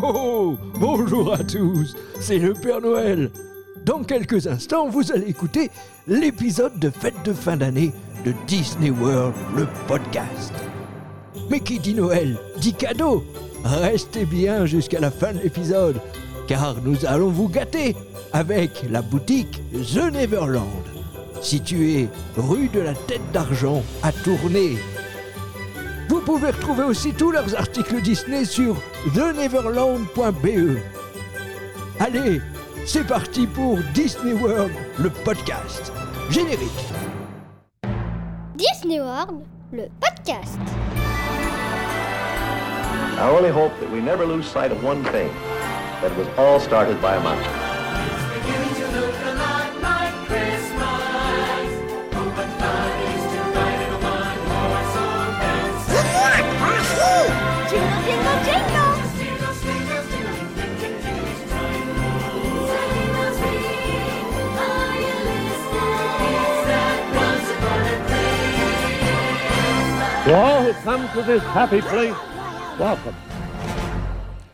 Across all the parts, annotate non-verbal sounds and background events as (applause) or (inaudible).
Oh, bonjour à tous, c'est le Père Noël. Dans quelques instants, vous allez écouter l'épisode de fête de fin d'année de Disney World, le podcast. Mais qui dit Noël dit cadeau. Restez bien jusqu'à la fin de l'épisode, car nous allons vous gâter avec la boutique The Neverland, située rue de la Tête d'Argent à Tournai. Vous pouvez retrouver aussi tous leurs articles Disney sur theneverland.be. Allez, c'est parti pour Disney World, le podcast. Générique. Disney World, le podcast. I only hope that we never lose sight of one thing that was all started by a mouse. All who come to this happy place, welcome.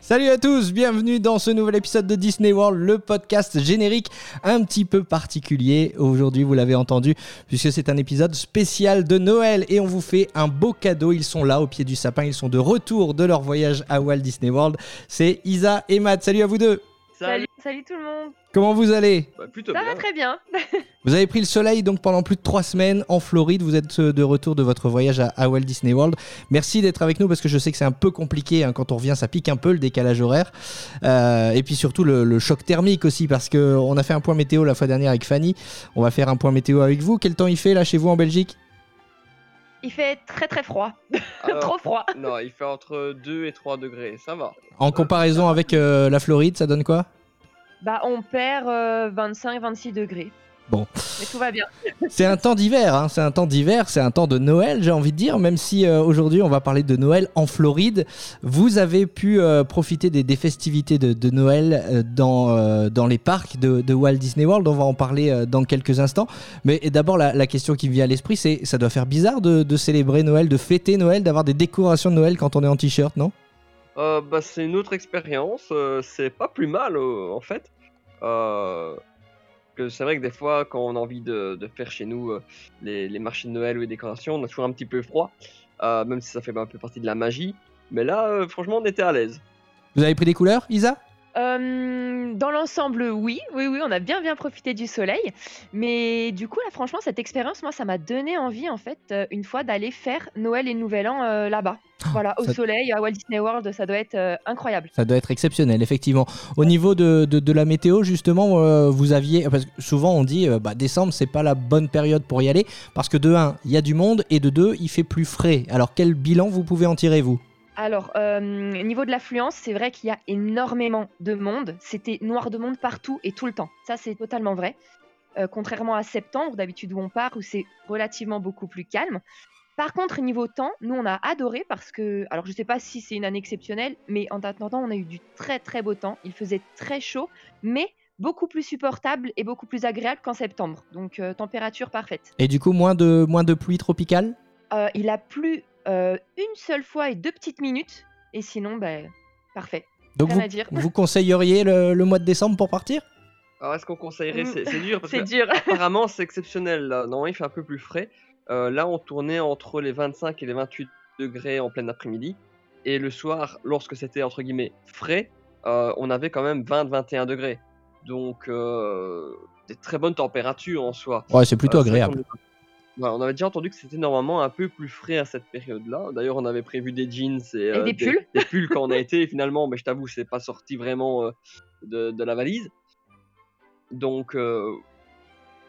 Salut à tous, bienvenue dans ce nouvel épisode de Disney World, le podcast générique un petit peu particulier. Aujourd'hui, vous l'avez entendu, puisque c'est un épisode spécial de Noël et on vous fait un beau cadeau. Ils sont là au pied du sapin, ils sont de retour de leur voyage à Walt Disney World. C'est Isa et Matt. Salut à vous deux. Salut, salut tout le monde. Comment vous allez? Bah, plutôt Ça bien. va très bien. (laughs) Vous avez pris le soleil donc pendant plus de trois semaines en Floride. Vous êtes euh, de retour de votre voyage à, à Walt Disney World. Merci d'être avec nous parce que je sais que c'est un peu compliqué hein, quand on revient. Ça pique un peu le décalage horaire Euh, et puis surtout le, le choc thermique aussi parce que on a fait un point météo la fois dernière avec Fanny. On va faire un point météo avec vous. Quel temps il fait là chez vous en Belgique? Il fait très très froid. (laughs) Alors, Trop froid. Non, il fait entre 2 et 3 degrés, ça va. En comparaison avec euh, la Floride, ça donne quoi? Bah on perd 25-26 degrés. Bon. Mais tout va bien. (laughs) C'est un temps d'hiver, hein, c'est un temps d'hiver, c'est un temps de Noël, j'ai envie de dire, même si euh, aujourd'hui on va parler de Noël en Floride. Vous avez pu euh, profiter des, des festivités de, de Noël euh, dans, euh, dans les parcs de, de Walt Disney World, on va en parler euh, dans quelques instants. Mais d'abord, la, la question qui me vient à l'esprit, c'est ça doit faire bizarre de, de célébrer Noël, de fêter Noël, d'avoir des décorations de Noël quand on est en t-shirt, non? Euh, bah, c'est une autre expérience, euh, c'est pas plus mal euh, en fait. Euh, que c'est vrai que des fois, quand on a envie de, faire chez nous euh, les, les marchés de Noël ou les décorations, on a toujours un petit peu froid, euh, même si ça fait un peu partie de la magie. Mais là, franchement, on était à l'aise. Vous avez pris des couleurs, Isa? Euh, dans l'ensemble, oui, oui, oui, on a bien bien profité du soleil. Mais du coup, là, franchement, cette expérience, moi, ça m'a donné envie, en fait, euh, une fois d'aller faire Noël et Nouvel An euh, là-bas. Voilà, au ça- soleil, à Walt Disney World, ça doit être incroyable. Ça doit être exceptionnel, effectivement. Au niveau de, de- de la météo, justement, vous aviez. Parce que souvent, on dit bah, décembre, c'est pas la bonne période pour y aller. Parce que de 1, il y a du monde. Et de 2, il fait plus frais. Alors, quel bilan vous pouvez en tirer, vous? Alors, euh, niveau de l'affluence, c'est vrai qu'il y a énormément de monde. C'était noir de monde partout et tout le temps. Ça, c'est totalement vrai. Euh, contrairement à septembre, d'habitude où on part, où c'est relativement beaucoup plus calme. Par contre, niveau temps, nous, on a adoré parce que, alors je sais pas si c'est une année exceptionnelle, mais en attendant, on a eu du très très beau temps. Il faisait très chaud, mais beaucoup plus supportable et beaucoup plus agréable qu'en septembre. Donc, euh, température parfaite. Et du coup, moins de, moins de pluie tropicale? Euh, il a plu euh, une seule fois et deux petites minutes, et sinon, ben, parfait. Donc, Rien vous, à dire. vous conseilleriez le, le mois de décembre pour partir? Alors, est-ce qu'on conseillerait? C'est c'est dur parce C'est que dur. (laughs) apparemment, c'est exceptionnel. Là. Normalement, il fait un peu plus frais. Euh, là, on tournait entre les 25 et les 28 degrés en plein après-midi. Et le soir, lorsque c'était entre guillemets frais, euh, on avait quand même 20-21 degrés. Donc, euh, des très bonnes températures en soi. Ouais, c'est plutôt Euh, c'est vrai agréable. Ouais, on avait déjà entendu que c'était normalement un peu plus frais à cette période-là. D'ailleurs, on avait prévu des jeans et, euh, des pulls. (laughs) des pulls quand on a été. Et finalement, mais je t'avoue, c'est pas sorti vraiment euh, de, de la valise. Donc, euh,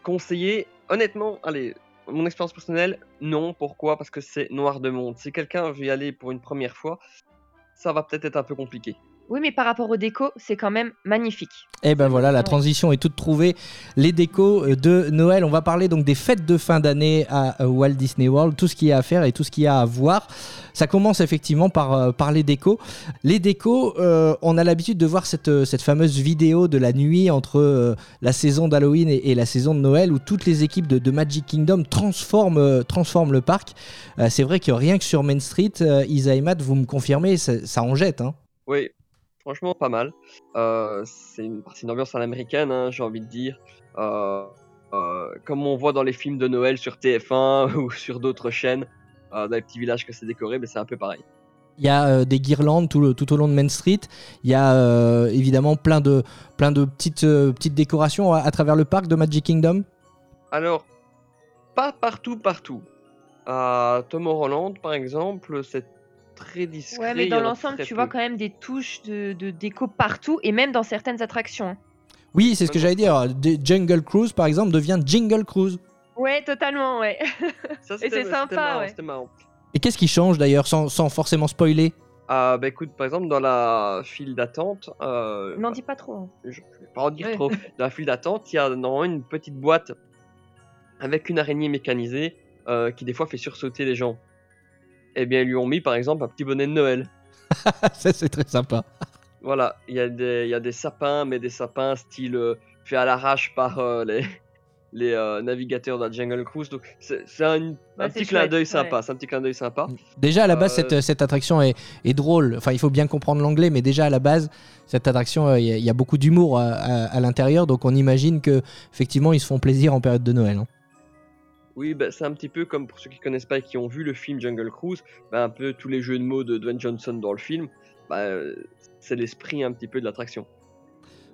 conseiller, honnêtement, allez, mon expérience personnelle, non. Pourquoi? Parce que c'est noir de monde. Si quelqu'un veut y aller pour une première fois, ça va peut-être être un peu compliqué. Oui, mais par rapport aux décos, c'est quand même magnifique. Et ben voilà, la transition est toute trouvée. Les décos euh, de Noël. On va parler donc des fêtes de fin d'année à euh, Walt Disney World, tout ce qu'il y a à faire et tout ce qu'il y a à voir. Ça commence effectivement par, euh, par les décos. Les décos, euh, on a l'habitude de voir cette, cette fameuse vidéo de la nuit entre euh, la saison d'Halloween et, et la saison de Noël où toutes les équipes de, de Magic Kingdom transforment, euh, transforment le parc. Euh, C'est vrai que rien que sur Main Street, euh, Isa et Matt, vous me confirmez, ça, ça en jette. hein. Oui, franchement pas mal. Euh, c'est une, une ambiance à l'américaine, hein, j'ai envie de dire. Euh, euh, comme on voit dans les films de Noël sur TF1 (laughs) ou sur d'autres chaînes, dans les petits villages que c'est décoré, mais c'est un peu pareil. Il y a euh, des guirlandes tout, le- tout au long de Main Street. Il y a euh, évidemment plein de, plein de petites, euh, petites décorations à, à travers le parc de Magic Kingdom. Alors, pas partout, partout. À Tomorrowland, par exemple, c'est très discret. Ouais, mais dans l'ensemble, tu peu. vois quand même des touches de, de déco partout et même dans certaines attractions. hein. Oui, c'est ce que j'allais dire. Jungle Cruise, par exemple, devient Jingle Cruise. Ouais, totalement, ouais. Ça, (laughs) Et c'est sympa, marrant, ouais. Marrant. Et qu'est-ce qui change d'ailleurs, sans, sans forcément spoiler? Ah, bah écoute, par exemple, dans la file d'attente, euh, N'en dis pas trop. hein. je ne vais pas en dire Ouais. trop. Dans la file d'attente, il y a normalement une petite boîte avec une araignée mécanisée euh, qui des fois fait sursauter les gens. Eh bien, ils lui ont mis par exemple un petit bonnet de Noël. (laughs) Ça, c'est très sympa. Voilà, il y, a des- il y a des sapins, mais des sapins style euh, fait à l'arrache par euh, les, (laughs) les euh, navigateurs de la Jungle Cruise. Donc, c'est un, un petit c'est clin d'œil ouais. sympa. C'est un petit clin d'œil sympa. Déjà, à la base, Euh, cette, cette attraction est, est drôle. Enfin, il faut bien comprendre l'anglais, mais déjà, à la base, cette attraction, euh, il y, a- il y a beaucoup d'humour à, à- à l'intérieur. Donc, on imagine que effectivement, ils se font plaisir en période de Noël. hein. Oui, bah, c'est un petit peu comme pour ceux qui connaissent pas et qui ont vu le film Jungle Cruise, bah, un peu tous les jeux de mots de Dwayne Johnson dans le film, bah, c'est l'esprit un petit peu de l'attraction.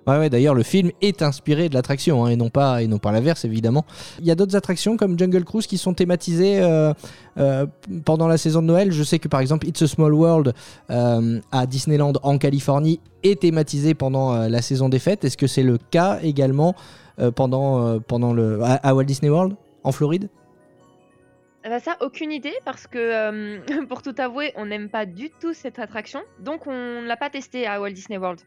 Ouais, ouais, d'ailleurs, le film est inspiré de l'attraction hein, et non pas l'inverse, évidemment. Il y a d'autres attractions comme Jungle Cruise qui sont thématisées euh, euh, pendant la saison de Noël. Je sais que par exemple, It's a Small World euh, à Disneyland en Californie est thématisé pendant la saison des fêtes. Est-ce que c'est le cas également pendant, pendant le, à Walt Disney World? En Floride? Ah bah ça, aucune idée parce que euh, (laughs) pour tout avouer, on n'aime pas du tout cette attraction, donc on ne l'a pas testée à Walt Disney World.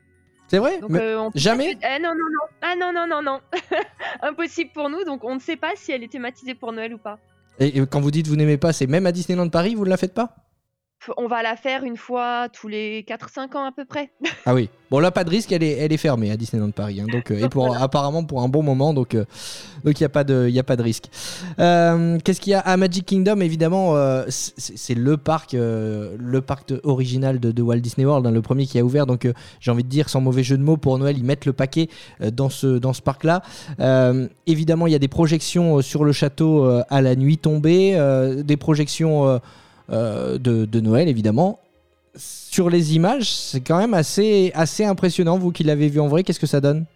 C'est vrai? Donc, Mais- euh, jamais? Ah non non non, ah non non non non, (laughs) impossible pour nous, donc on ne sait pas si elle est thématisée pour Noël ou pas. et, et quand vous dites vous n'aimez pas, c'est même à Disneyland Paris, vous ne la faites pas? On va la faire une fois tous les 4-5 ans à peu près. (laughs) Ah oui. Bon là pas de risque, elle est, elle est fermée à Disneyland Paris. hein, donc euh, et pour apparemment pour un bon moment, donc euh, donc il y a pas de y a pas de risque. Euh, Qu'est-ce qu'il y a? À Magic Kingdom Évidemment, euh, c'est le parc euh, le parc de- original de, de Walt Disney World, hein, le premier qui a ouvert. Donc euh, j'ai envie de dire sans mauvais jeu de mots pour Noël, ils mettent le paquet euh, dans ce dans ce parc là. évidemment, il y a des projections euh, sur le château euh, à la nuit tombée, euh, des projections euh, euh, de, de Noël évidemment sur les images, c'est quand même assez, assez impressionnant. Vous qui l'avez vu en vrai, qu'est-ce que ça donne?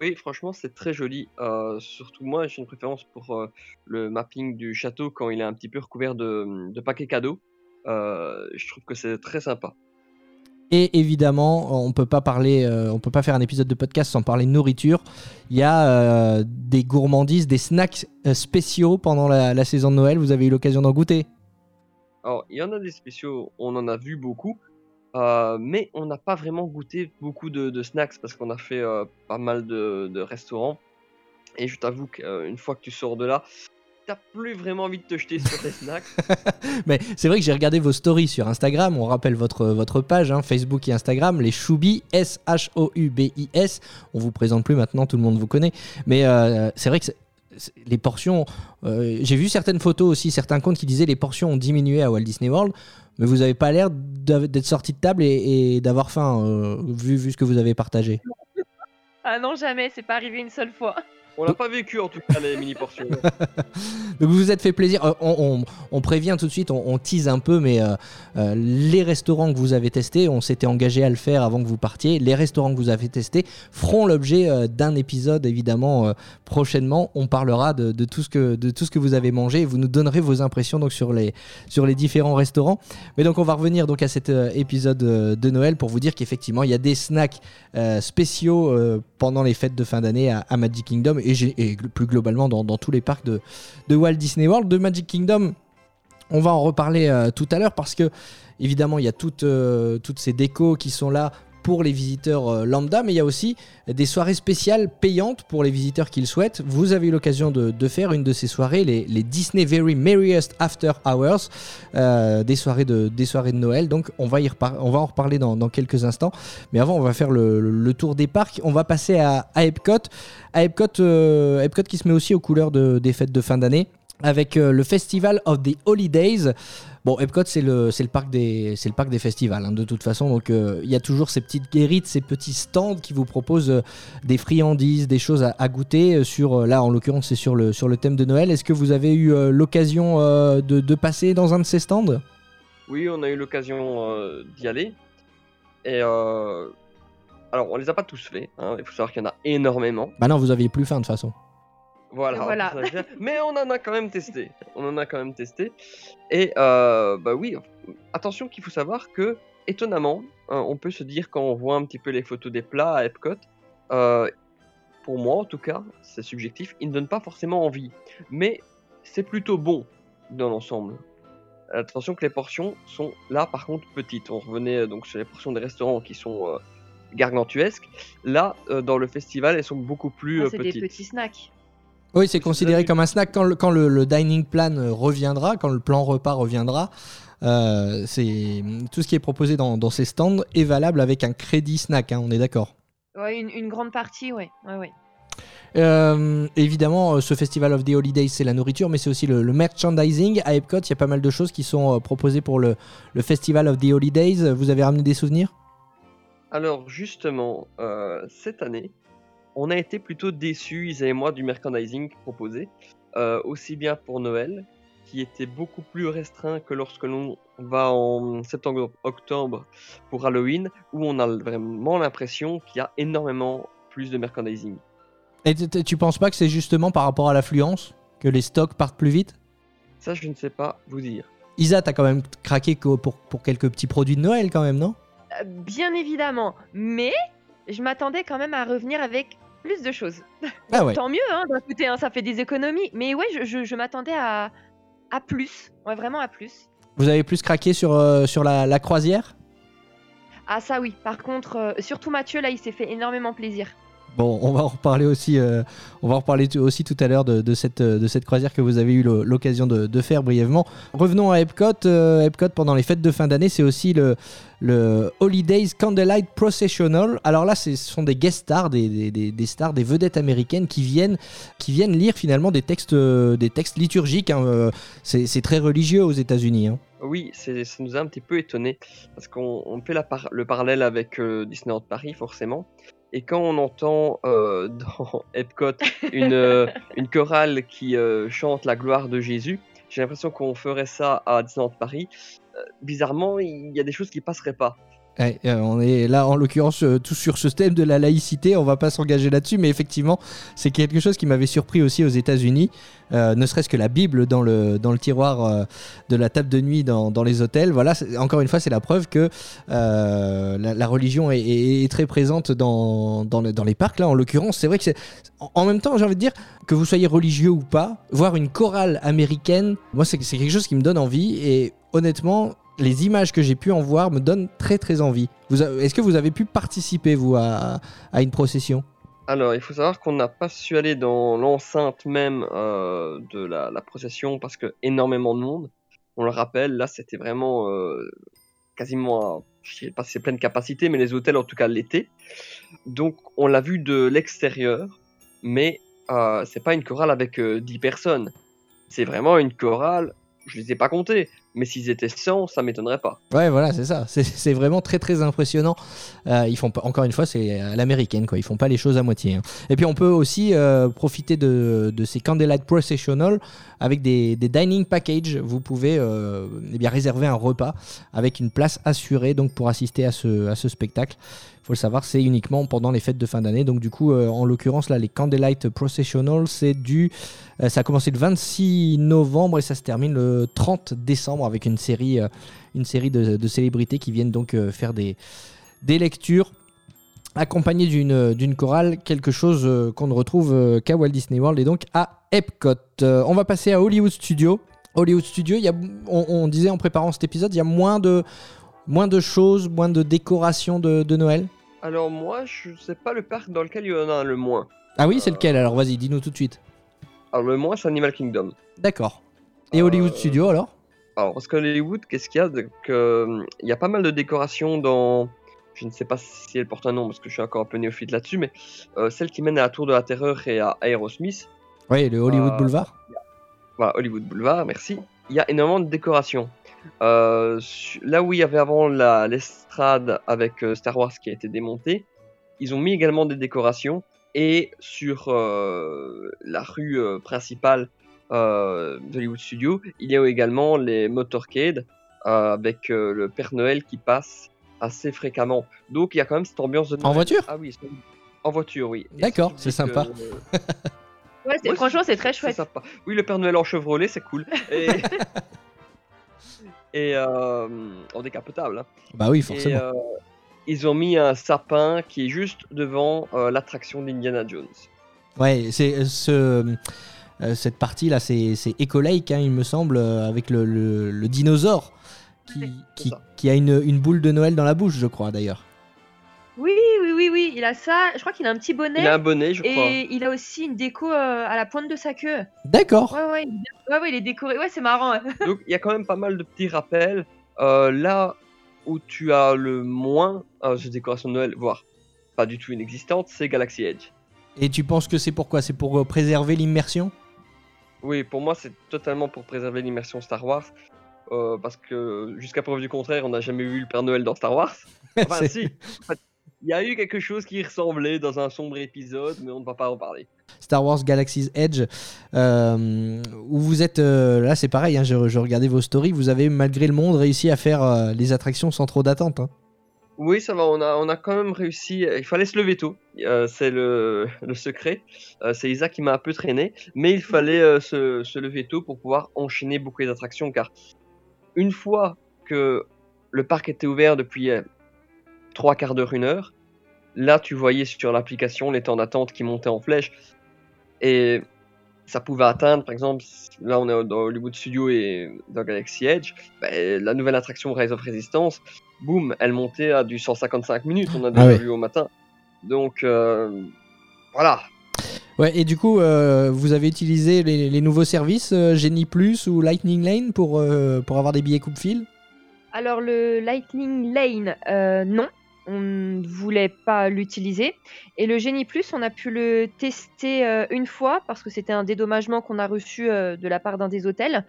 Oui, franchement, c'est très joli. Euh, surtout moi, j'ai une préférence pour euh, le mapping du château quand il est un petit peu recouvert de, de paquets cadeaux. Euh, je trouve que c'est très sympa. Et évidemment, on peut pas parler, euh, on peut pas faire un épisode de podcast sans parler de nourriture. Il y a euh, des gourmandises, des snacks euh, spéciaux pendant la, la saison de Noël. Vous avez eu l'occasion d'en goûter? Alors, il y en a des spéciaux, on en a vu beaucoup, euh, mais on n'a pas vraiment goûté beaucoup de, de snacks parce qu'on a fait euh, pas mal de, de restaurants. Et je t'avoue qu'une fois que tu sors de là, t'as plus vraiment envie de te jeter sur tes (laughs) snacks. Mais c'est vrai que j'ai regardé vos stories sur Instagram. On rappelle votre, votre page, hein, Facebook et Instagram, les Choubis, S-H-O-U-B-I-S. On vous présente plus maintenant, tout le monde vous connaît. Mais euh, c'est vrai que les portions. euh, j'ai vu certaines photos aussi, certains comptes qui disaient les portions ont diminué à Walt Disney World. Mais vous n'avez pas l'air d'être sorti de table et, et d'avoir faim, euh, vu, vu ce que vous avez partagé. Ah non jamais, c'est pas arrivé une seule fois. On l'a pas vécu en tout cas les mini portions. (laughs) Donc vous vous êtes fait plaisir. Euh, on, on- prévient tout de suite, on, tease un peu, mais euh, euh, les restaurants que vous avez testés, on s'était engagé à le faire avant que vous partiez. Les restaurants que vous avez testés feront l'objet d'un épisode évidemment prochainement. On parlera de, tout ce que de tout ce que vous avez mangé. et Vous nous donnerez vos impressions donc sur les sur les différents restaurants. Mais donc on va revenir donc à cet épisode de Noël pour vous dire qu'effectivement il y a des snacks spéciaux pendant les fêtes de fin d'année à, à Magic Kingdom et, plus globalement dans, tous les parcs de, de Walt Disney World, de Magic Kingdom. On va en reparler euh, tout à l'heure parce que évidemment il y a toutes, euh, toutes ces décos qui sont là pour les visiteurs euh, lambda, mais il y a aussi des soirées spéciales payantes pour les visiteurs qui le souhaitent. Vous avez eu l'occasion de, faire une de ces soirées, les, Disney Very Merriest After Hours, euh, des, soirées de, des soirées de Noël. Donc on va, y on va en reparler dans, quelques instants. Mais avant, on va faire le, tour des parcs. On va passer à, Epcot. À Epcot, euh, Epcot qui se met aussi aux couleurs de- des fêtes de fin d'année avec le Festival of the Holidays. Bon, Epcot, c'est le, le parc des, le parc des festivals, hein, de toute façon. Donc, euh, il y a toujours ces petites guérites, ces petits stands qui vous proposent euh, des friandises, des choses à, à goûter. euh, Sur, là, en l'occurrence, c'est sur le, sur le thème de Noël. Est-ce que vous avez eu l'occasion de, de passer dans un de ces stands? Oui, on a eu l'occasion d'y aller. Et alors, on les a pas tous faits. hein, Il faut savoir qu'il y en a énormément. Bah non, vous aviez plus faim de toute façon. Voilà. Mais on en a quand même testé. (laughs) On en a quand même testé. Et euh, bah oui, attention qu'il faut savoir que, étonnamment, hein, on peut se dire quand on voit un petit peu les photos des plats à Epcot, euh, pour moi en tout cas, c'est subjectif, ils ne donnent pas forcément envie. Mais c'est plutôt bon dans l'ensemble. Attention que les portions sont là par contre petites. On revenait euh, donc sur les portions des restaurants qui sont gargantuesques. Là, dans le festival, elles sont beaucoup plus Ah, euh, c'est petites. des petits snacks. Oui, c'est considéré comme un snack quand le, quand le, le dining plan euh, reviendra, quand le plan repas reviendra. euh, c'est tout ce qui est proposé dans, dans ces stands est valable avec un crédit snack. hein, on est d'accord. Ouais, une, une grande partie, ouais. ouais, ouais. Euh, évidemment, ce Festival of the Holidays, c'est la nourriture, mais c'est aussi le, le merchandising. À Epcot, il y a pas mal de choses qui sont euh, proposées pour le, le Festival of the Holidays. Vous avez ramené des souvenirs? Alors justement, euh, cette année, on a été plutôt déçus, Isa et moi, du merchandising proposé, euh, aussi bien pour Noël, qui était beaucoup plus restreint que lorsque l'on va en septembre-octobre pour Halloween, où on a vraiment l'impression qu'il y a énormément plus de merchandising. Et t- t- tu penses pas que c'est justement par rapport à l'affluence que les stocks partent plus vite? Ça, je ne sais pas vous dire. Isa, t'as quand même craqué pour, pour quelques petits produits de Noël quand même, non? Euh, bien évidemment, mais je m'attendais quand même à revenir avec plus de choses. (laughs) Ah ouais. Tant mieux, hein, d'un côté, hein, ça fait des économies. Mais ouais, je, je- je m'attendais à, à plus. Ouais, vraiment à plus. Vous avez plus craqué sur, euh, sur la, la croisière? Ah ça oui, par contre, euh, surtout Mathieu, là, il s'est fait énormément plaisir. Bon, on va en reparler aussi, euh, on va reparler aussi tout à l'heure de, cette, euh, de cette croisière que vous avez eu l'occasion de, faire brièvement. Revenons à Epcot. Euh, Epcot, pendant les fêtes de fin d'année, c'est aussi le, le Holidays Candlelight Processional. Alors là, ce sont des guest stars, des, des- des- stars, des vedettes américaines qui viennent, qui viennent lire finalement des textes, des textes liturgiques. hein. C'est très religieux aux États-Unis. hein. Oui, ça nous a un petit peu étonné parce qu'on on fait le parallèle avec euh, Disneyland Paris forcément. Et quand on entend euh, (laughs) dans Epcot une, euh, chorale qui euh, chante la gloire de Jésus, j'ai l'impression qu'on ferait ça à Disneyland Paris. Bizarrement, il y a des choses qui passeraient pas. Euh, on est là en l'occurrence euh, tout sur ce thème de la laïcité, on va pas s'engager là-dessus, mais effectivement c'est quelque chose qui m'avait surpris aussi aux États-Unis, euh, ne serait-ce que la Bible dans le, dans le tiroir de la table de nuit dans, dans les hôtels. Voilà, encore une fois c'est la preuve que la, religion est, très présente dans, dans, le- dans les parcs. Là en l'occurrence, c'est vrai que c'est en, même temps j'ai envie de dire que vous soyez religieux ou pas, voir une chorale américaine, moi c'est quelque chose qui me donne envie et honnêtement les images que j'ai pu en voir me donnent très très envie. Est-ce que vous avez pu participer, vous, à, une procession? Alors, il faut savoir qu'on n'a pas su aller dans l'enceinte même euh, de la, procession parce que énormément de monde. On le rappelle, là, c'était vraiment euh, quasiment, à- je sais pas si c'est pleine capacité, mais les hôtels en tout cas l'été. Donc, on l'a vu de l'extérieur, mais euh, c'est pas une chorale avec euh, 10 personnes. C'est vraiment une chorale, je les ai pas comptés, mais s'ils étaient 100, ça m'étonnerait pas. Ouais, voilà, c'est ça. C'est- vraiment très très impressionnant. Euh, ils font pas, encore une fois, c'est à l'américaine, quoi. Ils font pas les choses à moitié. hein. Et puis on peut aussi euh, profiter de, ces Candlelight Processional avec des, dining packages. Vous pouvez euh, eh bien réserver un repas avec une place assurée donc pour assister à ce, à ce spectacle. Il faut le savoir, c'est uniquement pendant les fêtes de fin d'année. Donc du coup, en l'occurrence là, les Candlelight Processional, c'est du, ça a commencé le 26 novembre et ça se termine le 30 décembre avec une série, euh, une série de, de célébrités qui viennent donc euh, faire des, des lectures accompagnées d'une d'une chorale, quelque chose euh, qu'on ne retrouve euh, qu'à Walt Disney World et donc à Epcot. Euh, on va passer à Hollywood Studio. Hollywood Studio, il y a, on, on disait en préparant cet épisode, il y a moins de, moins de choses, moins de décorations de, de Noël. Alors moi, je sais pas le parc dans lequel il y en a le moins. Ah oui, c'est lequel Alors vas-y, dis-nous tout de suite. Alors le moins, c'est Animal Kingdom. D'accord. Et Hollywood Euh, Studio alors? Alors, parce que Hollywood, qu'est-ce qu'il y a Il y a pas mal de décorations dans. Je ne sais pas si elle porte un nom parce que je suis encore un peu néophyte là-dessus, mais euh, celle qui mène à la Tour de la Terreur et à Aerosmith, Oui, le Hollywood Euh, Boulevard. voilà, Hollywood Boulevard, merci. Il y a énormément de décorations. Euh, là où il y avait avant l'estrade avec euh, Star Wars qui a été démontée, ils ont mis également des décorations et sur la rue principale euh, d'Hollywood Studios, il y a également les motorcades euh, avec euh, le Père Noël qui passe assez fréquemment. Donc il y a quand même cette ambiance de En voiture Ah oui, en voiture, oui. D'accord, c'est sympa. que, euh, (laughs) Ouais, franchement, c'est très chouette. sympa. Oui, le Père Noël en Chevrolet, c'est cool. Et, (laughs) (laughs) et euh, en décapotable. hein. Bah oui, Et forcément. euh, ils ont mis un sapin qui est juste devant euh, l'attraction d'Indiana Jones. Ouais, c'est ce, euh, cette partie là, c'est Lake, hein, il me semble, euh, avec le, le- le dinosaure qui, a une, une boule de Noël dans la bouche, je crois d'ailleurs. Oui, oui, oui, oui. Il a ça. Je crois qu'il a un petit bonnet. Il a un bonnet, je crois. Et il a aussi une déco euh, à la pointe de sa queue. D'accord. Ouais, ouais, il... ouais, ouais, il est décoré. Ouais, c'est marrant. (laughs) Donc il y a quand même pas mal de petits rappels. Euh, là où tu as le moins euh, de décoration de Noël, voire pas du tout inexistante, c'est Galaxy Edge. Et tu penses que c'est pourquoi? C'est pour euh, préserver l'immersion? Oui, pour moi, c'est totalement pour préserver l'immersion Star Wars. euh, parce que jusqu'à preuve du contraire, on n'a jamais vu le Père Noël dans Star Wars. (laughs) Enfin, si. Il y a eu quelque chose qui ressemblait dans un sombre épisode, mais on ne va pas en parler. Star Wars Galaxy's Edge, euh, où vous êtes, euh, là c'est pareil, hein, je, je regardais vos stories, vous avez malgré le monde réussi à faire les attractions sans trop d'attente. hein. Oui, ça va, on a, on a quand même réussi. Il fallait se lever tôt, euh, c'est le, le secret. Euh, c'est Isa qui m'a un peu traîné, mais il fallait euh, se, se lever tôt pour pouvoir enchaîner beaucoup les attractions, car une fois que le parc était ouvert depuis trois quarts d'heure, une heure, là tu voyais sur l'application les temps d'attente qui montaient en flèche, et ça pouvait atteindre, par exemple, là on est dans Hollywood Studio et dans Galaxy Edge, ben, la nouvelle attraction Rise of Resistance, boum, elle montait à du 155 minutes, on a déjà ouais. vu au matin. Donc euh, voilà, Ouais, et du coup, euh, vous avez utilisé les, les nouveaux services euh, Genie Plus ou Lightning Lane pour, euh, pour avoir des billets coupe-fil? Alors, le Lightning Lane, euh, non. On ne voulait pas l'utiliser. Et le Genie Plus, on a pu le tester euh, une fois parce que c'était un dédommagement qu'on a reçu euh, de la part d'un des hôtels.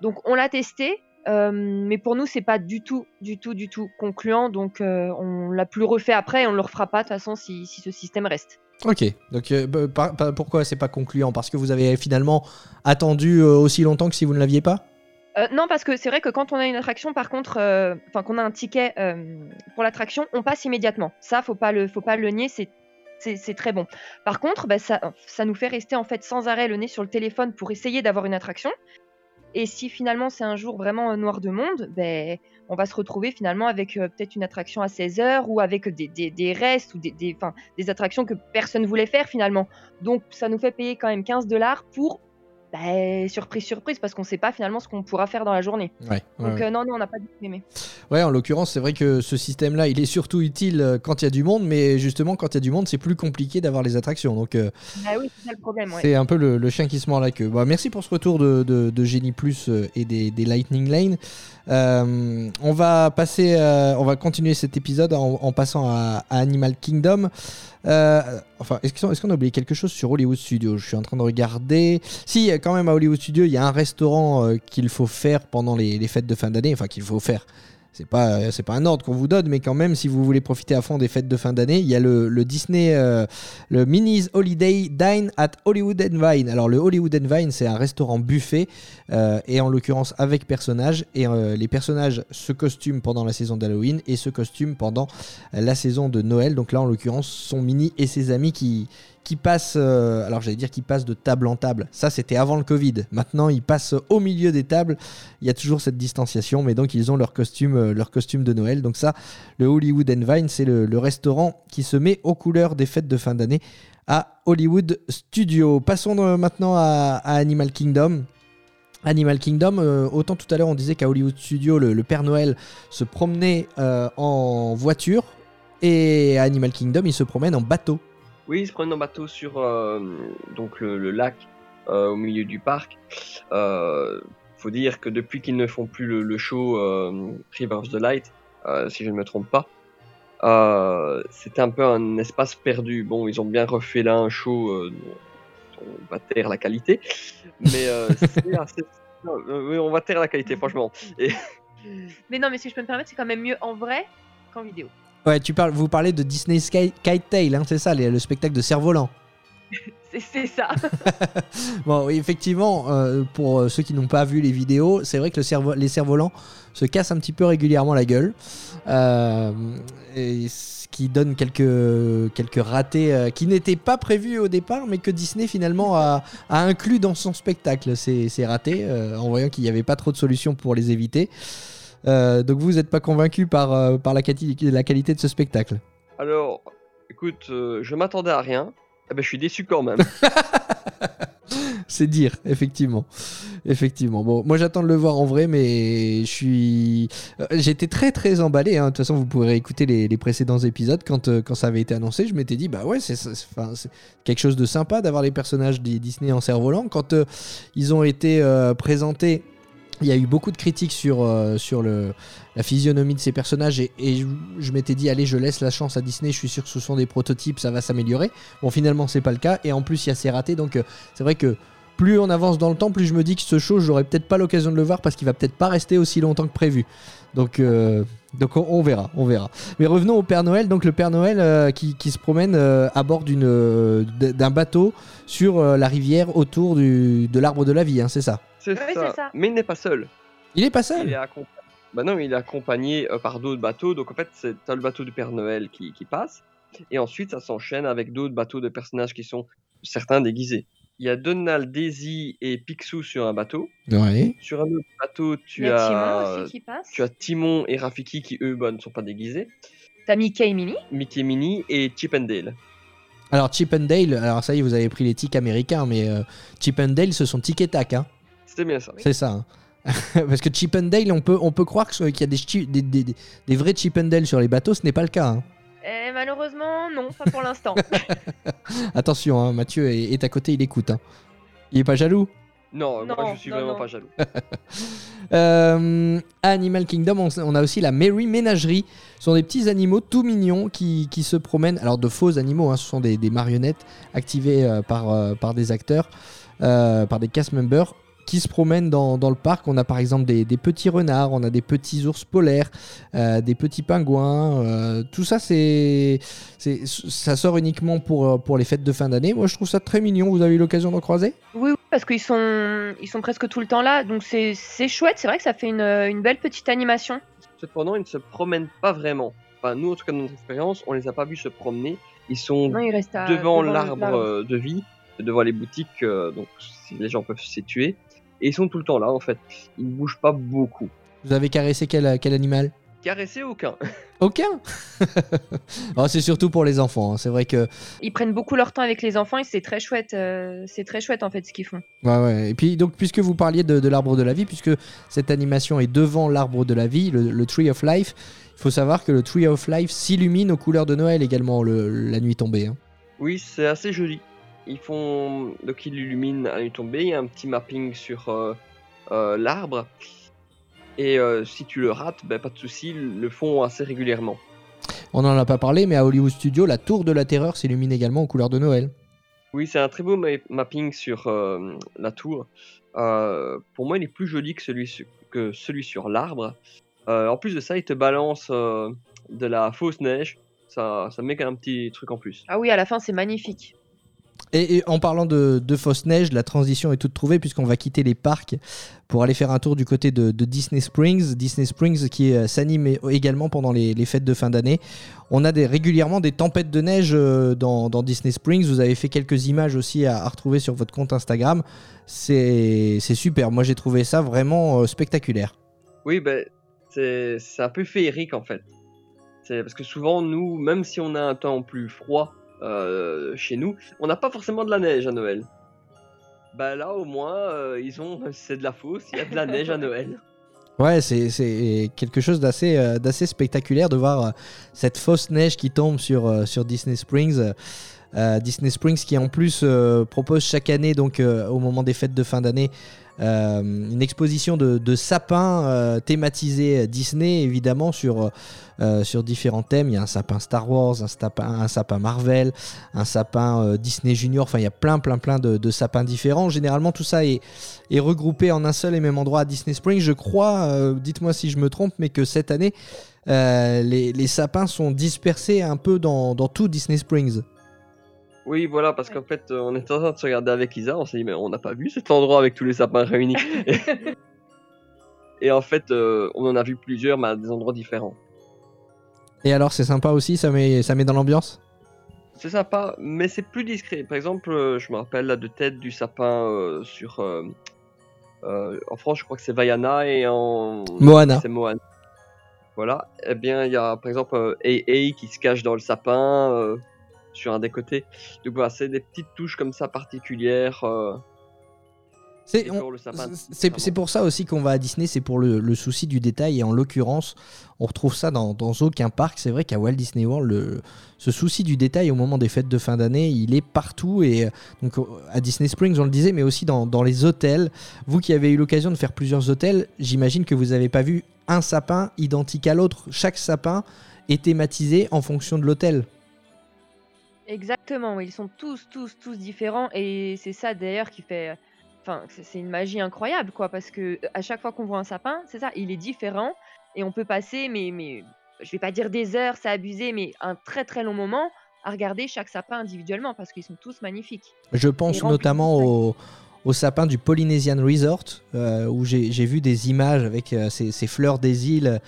Donc, on l'a testé. euh, mais pour nous, c'est pas du tout, du tout, du tout concluant. Donc, on l'a plus refait après et on le refera pas de toute façon si, si ce système reste. Ok, donc bah, par- pourquoi c'est pas concluant? Parce que vous avez finalement attendu aussi longtemps que si vous ne l'aviez pas? Euh, non, parce que c'est vrai que quand on a une attraction, par contre, euh, enfin qu'on a un ticket euh, pour l'attraction, on passe immédiatement. Ça, faut pas le, faut pas le nier, c'est très bon. Par contre, bah, ça, ça nous fait rester en fait sans arrêt le nez sur le téléphone pour essayer d'avoir une attraction. Et si finalement c'est un jour vraiment noir de monde, ben on va se retrouver finalement avec peut-être une attraction à 16 heures ou avec des, des, des restes ou des, des, des attractions que personne voulait faire finalement. Donc ça nous fait payer quand même 15 dollars pour ben, surprise surprise parce qu'on sait pas finalement ce qu'on pourra faire dans la journée. Ouais. Donc euh, non, non, on n'a pas aimé. Ouais, en l'occurrence, c'est vrai que ce système-là, il est surtout utile euh, quand il y a du monde, mais justement, quand il y a du monde, c'est plus compliqué d'avoir les attractions. Donc, euh, Bah oui, c'est le problème. Ouais. c'est un peu le, le chien qui se mord la queue. Bah, merci pour ce retour de, de, Plus et des, des Lightning Lane. Euh, on va passer, on va continuer cet épisode en, en passant à, à Animal Kingdom. Euh, enfin, est-ce qu'on a oublié quelque chose sur Hollywood Studios? Je suis en train de regarder. Si, quand même, à Hollywood Studios, il y a un restaurant euh, qu'il faut faire pendant les, les fêtes de fin d'année. Enfin, qu'il faut faire. C'est pas, pas un ordre qu'on vous donne, mais quand même, si vous voulez profiter à fond des fêtes de fin d'année, il y a le, Disney, euh, le Minnie's Holiday Dine at Hollywood and Vine. Alors, le Hollywood and Vine, c'est un restaurant buffet, euh, et en l'occurrence avec personnages. Et euh, les personnages se costument pendant la saison d'Halloween et se costument pendant la saison de Noël. Donc là, en l'occurrence, sont Minnie et ses amis qui, qui passent, euh, alors j'allais dire passent de table en table. Ça, c'était avant le Covid. Maintenant, ils passent au milieu des tables. Il y a toujours cette distanciation, mais donc ils ont leur costume, euh, leur costume de Noël. Donc ça, le Hollywood and Vine, c'est le, restaurant qui se met aux couleurs des fêtes de fin d'année à Hollywood Studio. Passons euh, maintenant à, Animal Kingdom. Animal Kingdom, autant tout à l'heure on disait qu'à Hollywood Studio, le, Père Noël se promenait en voiture, et à Animal Kingdom, il se promène en bateau. Oui, ils se prennent en bateau sur euh, donc le, le lac euh, au milieu du parc. Euh, faut dire que depuis qu'ils ne font plus le, le show euh, River of the Light, euh, si je ne me trompe pas, euh, c'était un peu un espace perdu. Bon, ils ont bien refait là un show euh, dont on va taire la qualité, mais euh, (laughs) c'est assez... euh, on va taire la qualité, franchement. Et Mais non, mais si je peux me permettre, c'est quand même mieux en vrai qu'en vidéo. Ouais, tu parles, vous parlez de Disney Sky, Kite Tail, hein, c'est ça, les- le spectacle de cerf-volant. (laughs) C'est- ça. (laughs) Bon, oui, effectivement, euh, pour euh, ceux qui n'ont pas vu les vidéos, c'est vrai que le les cerfs-volants se cassent un petit peu régulièrement la gueule. Euh, et ce qui donne quelques, quelques ratés euh, qui n'étaient pas prévus au départ, mais que Disney finalement a, a inclus dans son spectacle, ces, ratés, en voyant qu'il n'y avait pas trop de solutions pour les éviter. Euh, donc vous n'êtes pas convaincu par, euh, par la, quali- la qualité de ce spectacle Alors, écoute, euh, je m'attendais à rien. Eh ben, je suis déçu quand même. (laughs) C'est dire, effectivement. Effectivement. Bon, moi j'attends de le voir en vrai, mais je suis. J'étais très très emballé. hein. De toute façon, vous pourrez écouter les, les précédents épisodes. Quand, euh, quand ça avait été annoncé, je m'étais dit, bah ouais, c'est quelque chose de sympa d'avoir les personnages des Disney en cerf-volant. Quand euh, ils ont été euh, présentés. Il y a eu beaucoup de critiques sur, euh, sur le, la physionomie de ces personnages et, je m'étais dit allez je laisse la chance à Disney, je suis sûr que ce sont des prototypes, ça va s'améliorer. Bon finalement c'est pas le cas et en plus il y a ces ratés donc euh, c'est vrai que plus on avance dans le temps, plus je me dis que ce show, j'aurai peut-être pas l'occasion de le voir parce qu'il va peut-être pas rester aussi longtemps que prévu. Donc, euh, donc on, on verra, on verra. Mais revenons au Père Noël. Donc le Père Noël euh, qui, qui se promène euh, à bord d'une, euh, d'un bateau sur euh, la rivière autour du, de l'arbre de la vie, hein, c'est ça? C'est Oui, ça. Mais il n'est pas seul. Il est pas Il seul. est accompagné. Bah non, il est accompagné euh, par d'autres bateaux. Donc en fait, c'est le bateau du Père Noël qui, qui passe. Et ensuite, ça s'enchaîne avec d'autres bateaux de personnages qui sont certains déguisés. Il y a Donald, Daisy et Picsou sur un bateau. Ouais. Sur un autre bateau, tu as, Timon aussi qui passe. tu as Timon et Rafiki qui eux bah, ne sont pas déguisés. T'as Mickey et Minnie. Mickey et Minnie et Chip and Dale. Alors Chip and Dale, alors ça y est, vous avez pris les tics américains, mais euh, Chip and Dale, ce sont tic et tac, hein. C'était bien ça. C'est ça. hein. (laughs) Parce que Chip and Dale, on peut, on peut croire qu'il y a des, des, des- des- vrais Chip and Dale sur les bateaux, ce n'est pas le cas. hein. Eh, malheureusement, non, pas pour l'instant. (laughs) Attention, hein, Mathieu est, est à côté, il écoute. hein. Il est pas jaloux? Non, Non, moi je suis non, vraiment non. pas jaloux. (laughs) Euh, à Animal Kingdom, on, on a aussi la Merry Ménagerie. Ce sont des petits animaux tout mignons qui, qui se promènent. Alors, de faux animaux, hein, ce sont des, des marionnettes activées euh, par, euh, par des acteurs, euh, par des cast members qui se promènent dans, dans le parc. On a par exemple des, des petits renards, on a des petits ours polaires, euh, des petits pingouins. euh, tout ça, c'est, c'est, ça sort uniquement pour, euh, pour les fêtes de fin d'année. Moi, je trouve ça très mignon. Vous avez eu l'occasion d'en croiser? Oui, oui, parce qu'ils sont, ils sont presque tout le temps là, donc c'est c'est chouette. C'est vrai que ça fait une, une belle petite animation. Cependant, ils ne se promènent pas vraiment. Enfin, nous, en tout cas, dans notre expérience, on les a pas vus se promener. Ils sont Non, devant l'arbre de vie, devant les boutiques, euh, donc si les gens peuvent se situer. Et ils sont tout le temps là, en fait. Ils ne bougent pas beaucoup. Vous avez caressé quel, quel animal? Caresser aucun. (laughs) Aucun? (laughs) Oh, C'est surtout pour les enfants. hein. C'est vrai que. Ils prennent beaucoup leur temps avec les enfants et c'est très chouette. euh, c'est très chouette en fait ce qu'ils font. Ouais, ouais. Et puis, donc, puisque vous parliez de, de l'arbre de la vie, puisque cette animation est devant l'arbre de la vie, le, le Tree of Life, il faut savoir que le Tree of Life s'illumine aux couleurs de Noël également le- la nuit tombée. hein. Oui, c'est assez joli. Ils font. Donc, ils l'illuminent à nuit tombée. Il y a un petit mapping sur euh, euh, l'arbre. Et euh, si tu le rates, ben, pas de souci, ils le font assez régulièrement. On n'en a pas parlé, mais à Hollywood Studio, la tour de la terreur s'illumine également aux couleurs de Noël. Oui, c'est un très beau ma- mapping sur euh, la tour. Euh, pour moi, il est plus joli que celui, su- que celui sur l'arbre. Euh, en plus de ça, il te balance euh, de la fausse neige. Ça, ça met un petit truc en plus. Ah oui, à la fin c'est magnifique. Et, en parlant de, fausse neige, la transition est toute trouvée puisqu'on va quitter les parcs pour aller faire un tour du côté de, Disney Springs. Disney Springs qui euh, s'anime également pendant les, fêtes de fin d'année. On a régulièrement des tempêtes de neige euh, dans, Disney Springs. Vous avez fait quelques images aussi à, retrouver sur votre compte Instagram. C'est super. Moi j'ai trouvé ça vraiment euh, spectaculaire. Oui, ben, c'est un peu féerique en fait. Parce que souvent, nous, même si on a un temps plus froid euh, chez nous, on n'a pas forcément de la neige à Noël. Bah là, au moins, euh, ils ont, (laughs) c'est de la fausse, il y a de la neige à Noël. (laughs) Ouais, c'est- quelque chose d'assez euh, spectaculaire de voir euh, cette fausse neige qui tombe sur, sur Disney Springs. Disney Springs qui en plus propose chaque année, donc au moment des fêtes de fin d'année, euh, une exposition de, sapins euh, thématisés Disney, évidemment, sur, euh, sur différents thèmes. Il y a un sapin Star Wars, un sapin, Marvel, un sapin euh, Disney Junior. Enfin, il y a plein, plein, plein de, sapins différents. Généralement, tout ça est, regroupé en un seul et même endroit à Disney Springs. Je crois, euh, dites-moi si je me trompe, mais que cette année, euh, les, sapins sont dispersés un peu dans tout Disney Springs. Oui, voilà, parce qu'en fait, euh, on était en train de se regarder avec Isa, on s'est dit, mais on n'a pas vu cet endroit avec tous les sapins réunis. et, (laughs) et en fait, euh, on en a vu plusieurs, mais à des endroits différents. Et alors, c'est sympa aussi, ça met, ça met dans l'ambiance? C'est sympa, mais c'est plus discret. Par exemple, euh, je me rappelle là de tête du sapin euh, sur. euh, euh, en France, je crois que c'est Vaiana et en. Moana. C'est Moana. Voilà. Eh bien, il y a par exemple euh, AA qui se cache dans le sapin euh, sur un des côtés. Donc voilà, c'est des petites touches comme ça particulières. euh, C'est pour sapin, c'est- pour ça aussi qu'on va à Disney, c'est pour le, le souci du détail. Et en l'occurrence, on retrouve ça dans, dans aucun parc. C'est vrai qu'à Walt Disney World, le- ce souci du détail au moment des fêtes de fin d'année, il est partout. Et donc à Disney Springs, on le disait, mais aussi dans, dans les hôtels. Vous qui avez eu l'occasion de faire plusieurs hôtels, j'imagine que vous n'avez pas vu un sapin identique à l'autre. Chaque sapin est thématisé en fonction de l'hôtel. Exactement, ils sont tous, tous, tous différents et c'est ça d'ailleurs qui fait. Enfin, c'est une magie incroyable, quoi, parce que à chaque fois qu'on voit un sapin, c'est ça, il est différent et on peut passer, mais, mais je vais pas dire des heures, c'est abusé, mais un très très long moment à regarder chaque sapin individuellement parce qu'ils sont tous magnifiques. Je pense notamment au, au sapin du Polynesian Resort, euh, où j'ai vu des images avec euh, ces, fleurs des îles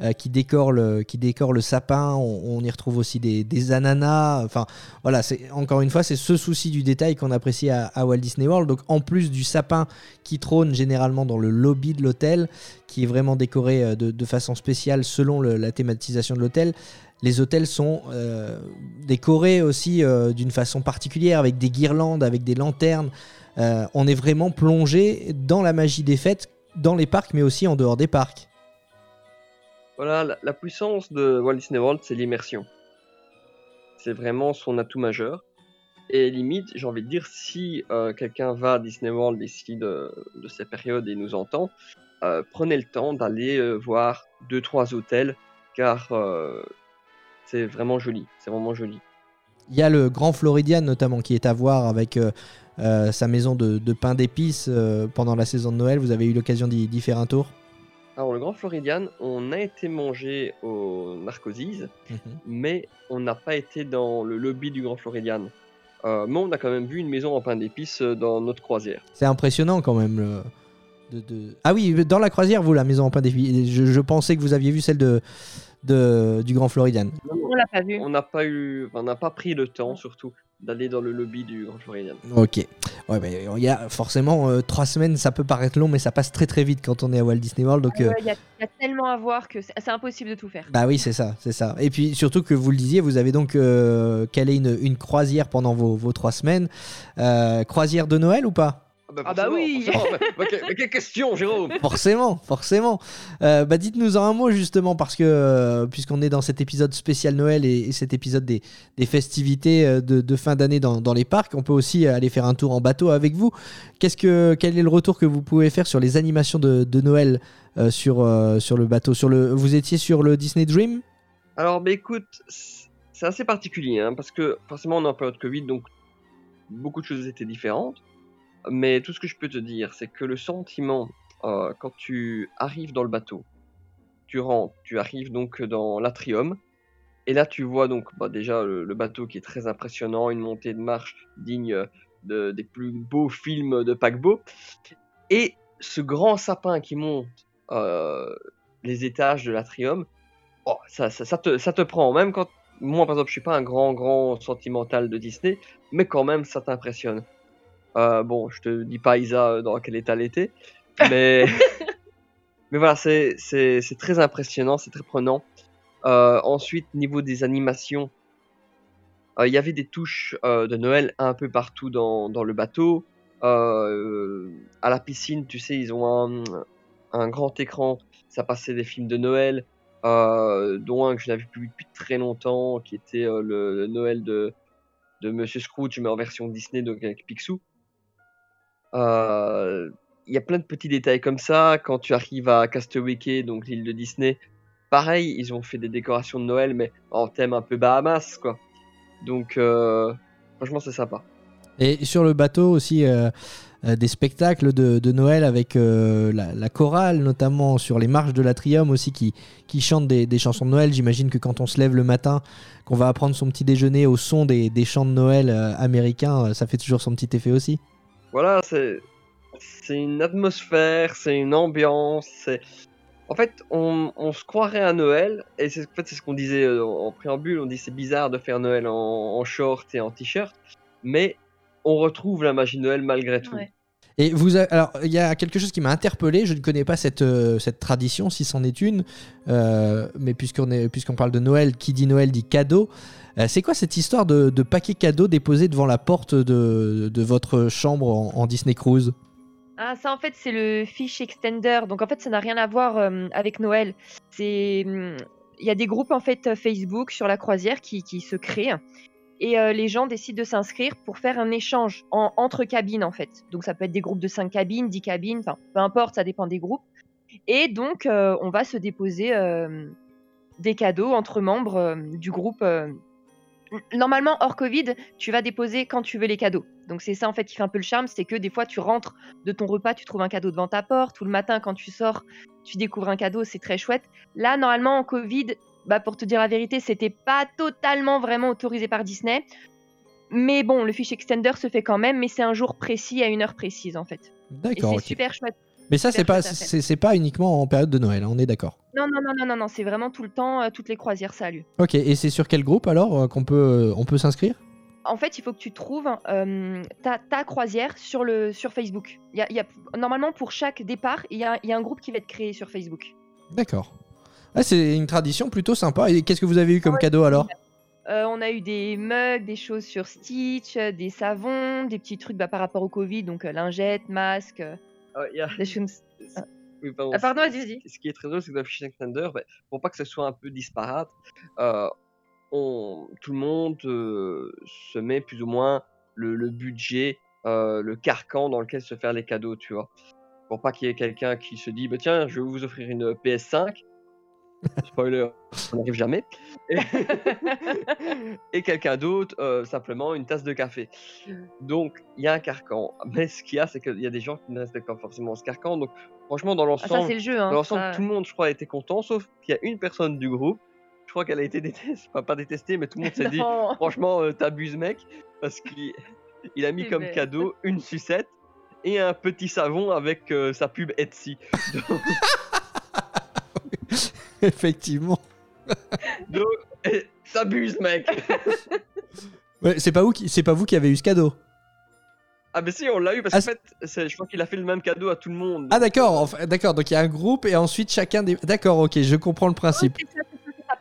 euh, qui, décorent le, qui décorent le sapin. On, y retrouve aussi des, ananas. Enfin, voilà, encore une fois, c'est ce souci du détail qu'on apprécie à, Walt Disney World. Donc, en plus du sapin qui trône généralement dans le lobby de l'hôtel, qui est vraiment décoré de, façon spéciale selon la thématisation de l'hôtel, les hôtels sont décorés aussi d'une façon particulière, avec des guirlandes, avec des lanternes. Euh, on est vraiment plongé dans la magie des fêtes, dans les parcs, mais aussi en dehors des parcs. Voilà, la, la puissance de Walt Disney World, c'est l'immersion. C'est vraiment son atout majeur. Et limite, j'ai envie de dire, si euh, quelqu'un va à Disney World ici de, de ces périodes et nous entend, euh, prenez le temps d'aller voir deux trois hôtels, car c'est vraiment joli. C'est vraiment joli. Il y a le Grand Floridian notamment qui est à voir avec euh, euh, sa maison de, de pain d'épices euh, pendant la saison de Noël. Vous avez eu l'occasion d'y d'y faire un tour? Alors, le Grand Floridian, on a été manger au Narcosis, mais on n'a pas été dans le lobby du Grand Floridian. Euh, mais on a quand même vu une maison en pain d'épices dans notre croisière. C'est impressionnant quand même. le- de- de- Ah oui, dans la croisière, vous, la maison en pain d'épices. Je, je pensais que vous aviez vu celle de, de- du Grand Floridian. On l'a pas vu. On n'a pas eu, on n'a pas pris le temps surtout d'aller dans le lobby du Grand Floridian. Ok. Ouais, mais il y a forcément euh, trois semaines, ça peut paraître long, mais ça passe très très vite quand on est à Walt Disney World. Donc, euh, Ouais, Il y, a- il y a tellement à voir que c'est c'est impossible de tout faire. bah oui, c'est ça, c'est ça. Et puis surtout que vous le disiez, vous avez donc euh, calé une, une croisière pendant vos, vos trois semaines. Euh, croisière de Noël ou pas? Ah bah oui. forcément. Mais, mais que- mais quelle question, Jérôme (laughs) Forcément, forcément. Euh, bah dites-nous en un mot justement parce que euh, puisqu'on est dans cet épisode spécial Noël et, et cet épisode des, des festivités euh, de, de fin d'année dans, dans les parcs, on peut aussi aller faire un tour en bateau avec vous. Qu'est-ce que quel est le retour que vous pouvez faire sur les animations de, de Noël euh, sur euh, sur le bateau Sur le, vous étiez sur le Disney Dream? Alors, bah écoute, c'est assez particulier hein, parce que forcément on est en période Covid, donc beaucoup de choses étaient différentes. Mais tout ce que je peux te dire, c'est que le sentiment euh, quand tu arrives dans le bateau, tu rentres, tu arrives donc dans l'atrium, et là tu vois donc bah, déjà le, bateau qui est très impressionnant, une montée de marche digne de- des plus beaux films de paquebot, et ce grand sapin qui monte euh, les étages de l'atrium, oh, ça te, ça te prend. Même quand moi, par exemple, je suis pas un grand, grand sentimental de Disney, mais quand même, ça t'impressionne. Euh, bon, je te dis pas, Isa, euh, dans quel état elle était, (laughs) mais, mais voilà, c'est, c'est, c'est très impressionnant, c'est très prenant. Euh, ensuite, niveau des animations, euh, il y avait des touches de Noël un peu partout dans, dans le bateau. À la piscine, tu sais, ils ont un, un grand écran, ça passait des films de Noël, dont un que je n'avais plus vu depuis très longtemps, qui était le, le Noël de de Monsieur Scrooge, mais en version Disney, donc avec Picsou. Euh, Il y a plein de petits détails comme ça. Quand tu arrives à Castaway donc l'île de Disney, pareil, ils ont fait des décorations de Noël, mais en thème un peu Bahamas, quoi. Donc, euh, franchement, c'est sympa. Et sur le bateau aussi, euh, euh, des spectacles de, Noël avec euh, la, chorale, notamment sur les marches de l'Atrium aussi, qui, qui chantent des, chansons de Noël. J'imagine que quand on se lève le matin, qu'on va prendre son petit déjeuner au son des, des chants de Noël euh, américains, euh, ça fait toujours son petit effet aussi. Voilà, c'est c'est une atmosphère, c'est une ambiance. C'est en fait, on, on se croirait à Noël, et c'est en fait, c'est ce qu'on disait euh, en préambule. On dit c'est bizarre de faire Noël en, en short et en t-shirt, mais on retrouve la magie de Noël malgré tout. Et vous, alors, il y a quelque chose qui m'a interpellé. Je ne connais pas cette, euh, cette tradition, si c'en est une. Euh, mais puisqu'on est, puisqu'on parle de Noël, qui dit Noël dit cadeau. Euh, c'est quoi cette histoire de, de paquet cadeau déposé devant la porte de, de votre chambre en, en Disney Cruise? Ah, ça en fait c'est le fish extender. Donc en fait ça n'a rien à voir avec Noël. C'est hum, il y a des groupes en fait Facebook sur la croisière qui, qui se créent et euh, les gens décident de s'inscrire pour faire un échange en- entre cabines en fait. Donc ça peut être des groupes de 5 cabines, 10 cabines, enfin peu importe, ça dépend des groupes. Et donc euh, on va se déposer euh, des cadeaux entre membres du groupe. Normalement hors Covid, tu vas déposer quand tu veux les cadeaux. Donc c'est ça en fait qui fait un peu le charme, c'est que des fois tu rentres de ton repas, tu trouves un cadeau devant ta porte, ou le matin quand tu sors, tu découvres un cadeau, c'est très chouette. Là, normalement, en Covid, bah, pour te dire la vérité, c'était pas totalement vraiment autorisé par Disney. Mais bon, le fish extender se fait quand même, mais c'est un jour précis à une heure précise en fait. D'accord. c'est super chouette. Mais ça, c'est pas, c'est pas uniquement en période de Noël, hein, on est d'accord. Non, non, non, non, non, non, c'est vraiment tout le temps, euh, toutes les croisières, ça a lieu. Ok, et c'est sur quel groupe alors euh, qu'on peut, euh, on peut s'inscrire? En fait, il faut que tu trouves ta, ta croisière sur, le, sur Facebook. Il y a, y a- normalement, pour chaque départ, il y a, il y a un groupe qui va être créé sur Facebook. D'accord. Ah, c'est une tradition plutôt sympa. Et qu'est-ce que vous avez eu comme cadeau alors? Euh, on a eu des mugs, des choses sur Stitch, euh, des savons, des petits trucs bah, par rapport au Covid, donc euh, lingettes, masques, euh, Ah, il y a- des choses. (laughs) Oui, pardon. Ah, pardon, vas-y, vas-y. Ce qui est très drôle, c'est que dans Fish Extender, ben, pour pas que ce soit un peu disparate, euh, on, tout le monde euh, se met plus ou moins le, le budget, euh, le carcan dans lequel se faire les cadeaux, tu vois. Pour pas qu'il y ait quelqu'un qui se dit, bah, tiens, je vais vous offrir une PS5. (laughs) Spoiler, on n'arrive jamais. Et, (laughs) et quelqu'un d'autre, euh, simplement une tasse de café. Donc, il y a un carcan. Mais ce qu'il y a, c'est qu'il y a des gens qui ne respectent pas forcément ce carcan. Donc, franchement, dans Ah, l'ensemble, le. Hein, dans l'ensemble, ça- tout le monde, je crois, a été content, sauf qu'il y a une personne du groupe. Je crois qu'elle a été détestée, enfin, pas détestée, mais tout le monde s'est dit, (laughs) franchement, euh, t'abuses, mec, parce qu'il il a mis comme bête. cadeau une sucette et un petit savon avec euh, sa pub Etsy. Donc, (laughs) Effectivement. donc, (laughs) eh, t'abuses, mec. (laughs) Ouais, c'est pas vous qui, c'est pas vous qui avez eu ce cadeau. ah, mais si, on l'a eu parce Ah, qu'en fait, je crois qu'il a fait le même cadeau à tout le monde. Ah d'accord, enfin, d'accord. Donc il y a un groupe et ensuite chacun des. D'accord, ok, je comprends le principe.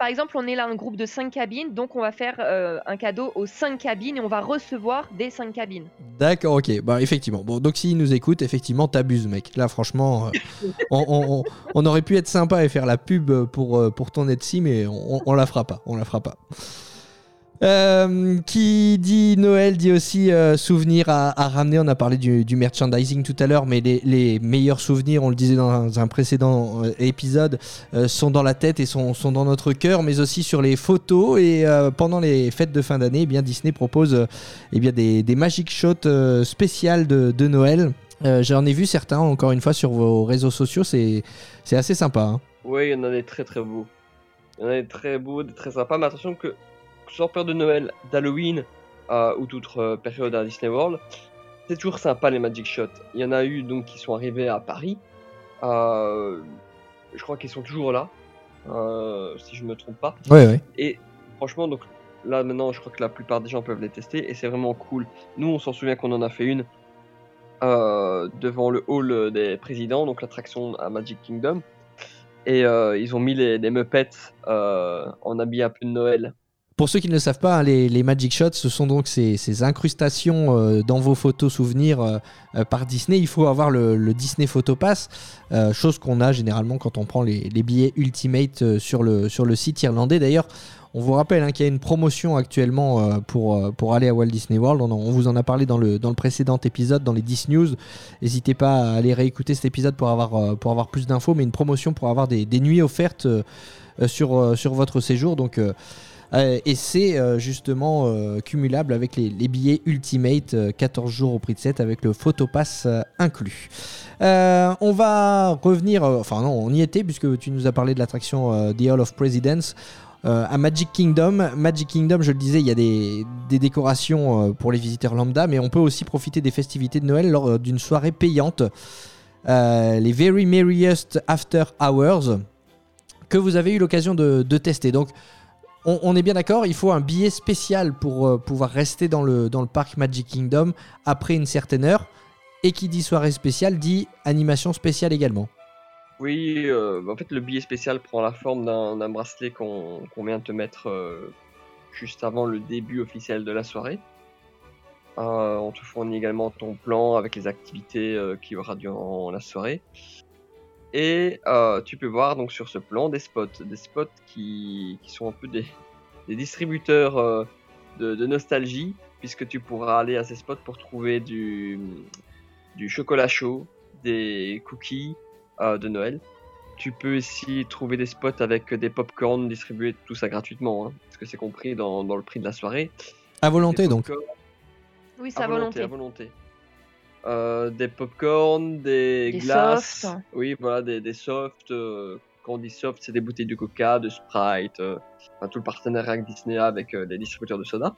Par exemple, on est là un groupe de 5 cabines, donc on va faire euh, un cadeau aux 5 cabines et on va recevoir des 5 cabines. D'accord, ok. Bah effectivement. Bon, donc s'ils nous écoutent, effectivement, t'abuses, mec. Là, franchement, euh, on, aurait pu être sympa et faire la pub pour, euh, pour ton Etsy, mais on la fera pas. On la fera pas. Euh, qui dit Noël dit aussi euh, souvenirs à, ramener. On a parlé du, merchandising tout à l'heure, mais les, meilleurs souvenirs, on le disait dans un précédent euh, épisode, euh, sont dans la tête et sont, dans notre cœur, mais aussi sur les photos. Et pendant les fêtes de fin d'année, eh Disney propose eh bien des, des magic shots spéciales de, Noël. J'en ai vu certains, encore une fois, sur vos réseaux sociaux. C'est assez sympa. hein. Oui, il y en a des très très beaux. Il y en a des très beaux, des très sympas, mais attention que, soit période de Noël, d'Halloween euh, ou toute euh, période à Disney World, c'est toujours sympa les Magic Shots. Il y en a eu donc qui sont arrivés à Paris. Euh, je crois qu'ils sont toujours là, euh, si je me trompe pas. Ouais, ouais. Et franchement, donc là maintenant, je crois que la plupart des gens peuvent les tester et c'est vraiment cool. Nous, on s'en souvient qu'on en a fait une euh, devant le hall des présidents, donc l'attraction à Magic Kingdom. Et euh, ils ont mis les, les Muppets euh, en habit un peu de Noël Pour ceux qui ne le savent pas, hein, les, Magic Shots, ce sont donc ces, incrustations euh, dans vos photos souvenirs euh, euh, par Disney. Il faut avoir le, Disney Photo Pass, chose qu'on a généralement quand on prend les, billets Ultimate sur, le, sur le site irlandais. D'ailleurs, on vous rappelle hein, qu'il y a une promotion actuellement pour, pour aller à Walt Disney World. On, on vous en a parlé dans le, dans le précédent épisode, dans les 10 news. N'hésitez pas à aller réécouter cet épisode pour avoir, pour avoir plus d'infos, mais une promotion pour avoir des, des nuits offertes sur, sur votre séjour. Donc, euh, et c'est euh, justement euh, cumulable avec les, billets Ultimate, euh, 14 jours au prix de 7 avec le Photopass inclus. On va revenir, enfin non, on y était puisque tu nous as parlé de l'attraction The Hall of Presidents. à Magic Kingdom. Magic Kingdom, je le disais, il y a des, décorations pour les visiteurs lambda, mais on peut aussi profiter des festivités de Noël lors d'une soirée payante. Les Very Merriest After Hours, que vous avez eu l'occasion de, de tester. Donc, on, est bien d'accord, il faut un billet spécial pour euh, pouvoir rester dans le, dans le parc Magic Kingdom après une certaine heure. Et qui dit soirée spéciale dit animation spéciale également. Oui, euh, en fait, le billet spécial prend la forme d'un bracelet qu'on vient te mettre euh, juste avant le début officiel de la soirée. On te fournit également ton plan avec les activités qu'il y aura durant la soirée. Et euh, tu peux voir donc sur ce plan des spots, des spots qui, qui sont un peu des, des distributeurs euh, de, de nostalgie, puisque tu pourras aller à ces spots pour trouver du, du chocolat chaud, des cookies, euh, de Noël. Tu peux aussi trouver des spots avec des pop-corn distribués, tout ça gratuitement, hein, parce que c'est compris dans, dans le prix de la soirée. À volonté donc. Oui, c'est à à volonté. à volonté. Euh, des pop-corn, des, Des glaces, softs. oui, voilà, des, des softs. euh, quand on dit soft, c'est des bouteilles de Coca, de Sprite, euh, enfin, tout le partenariat que Disney avec les distributeurs de soda.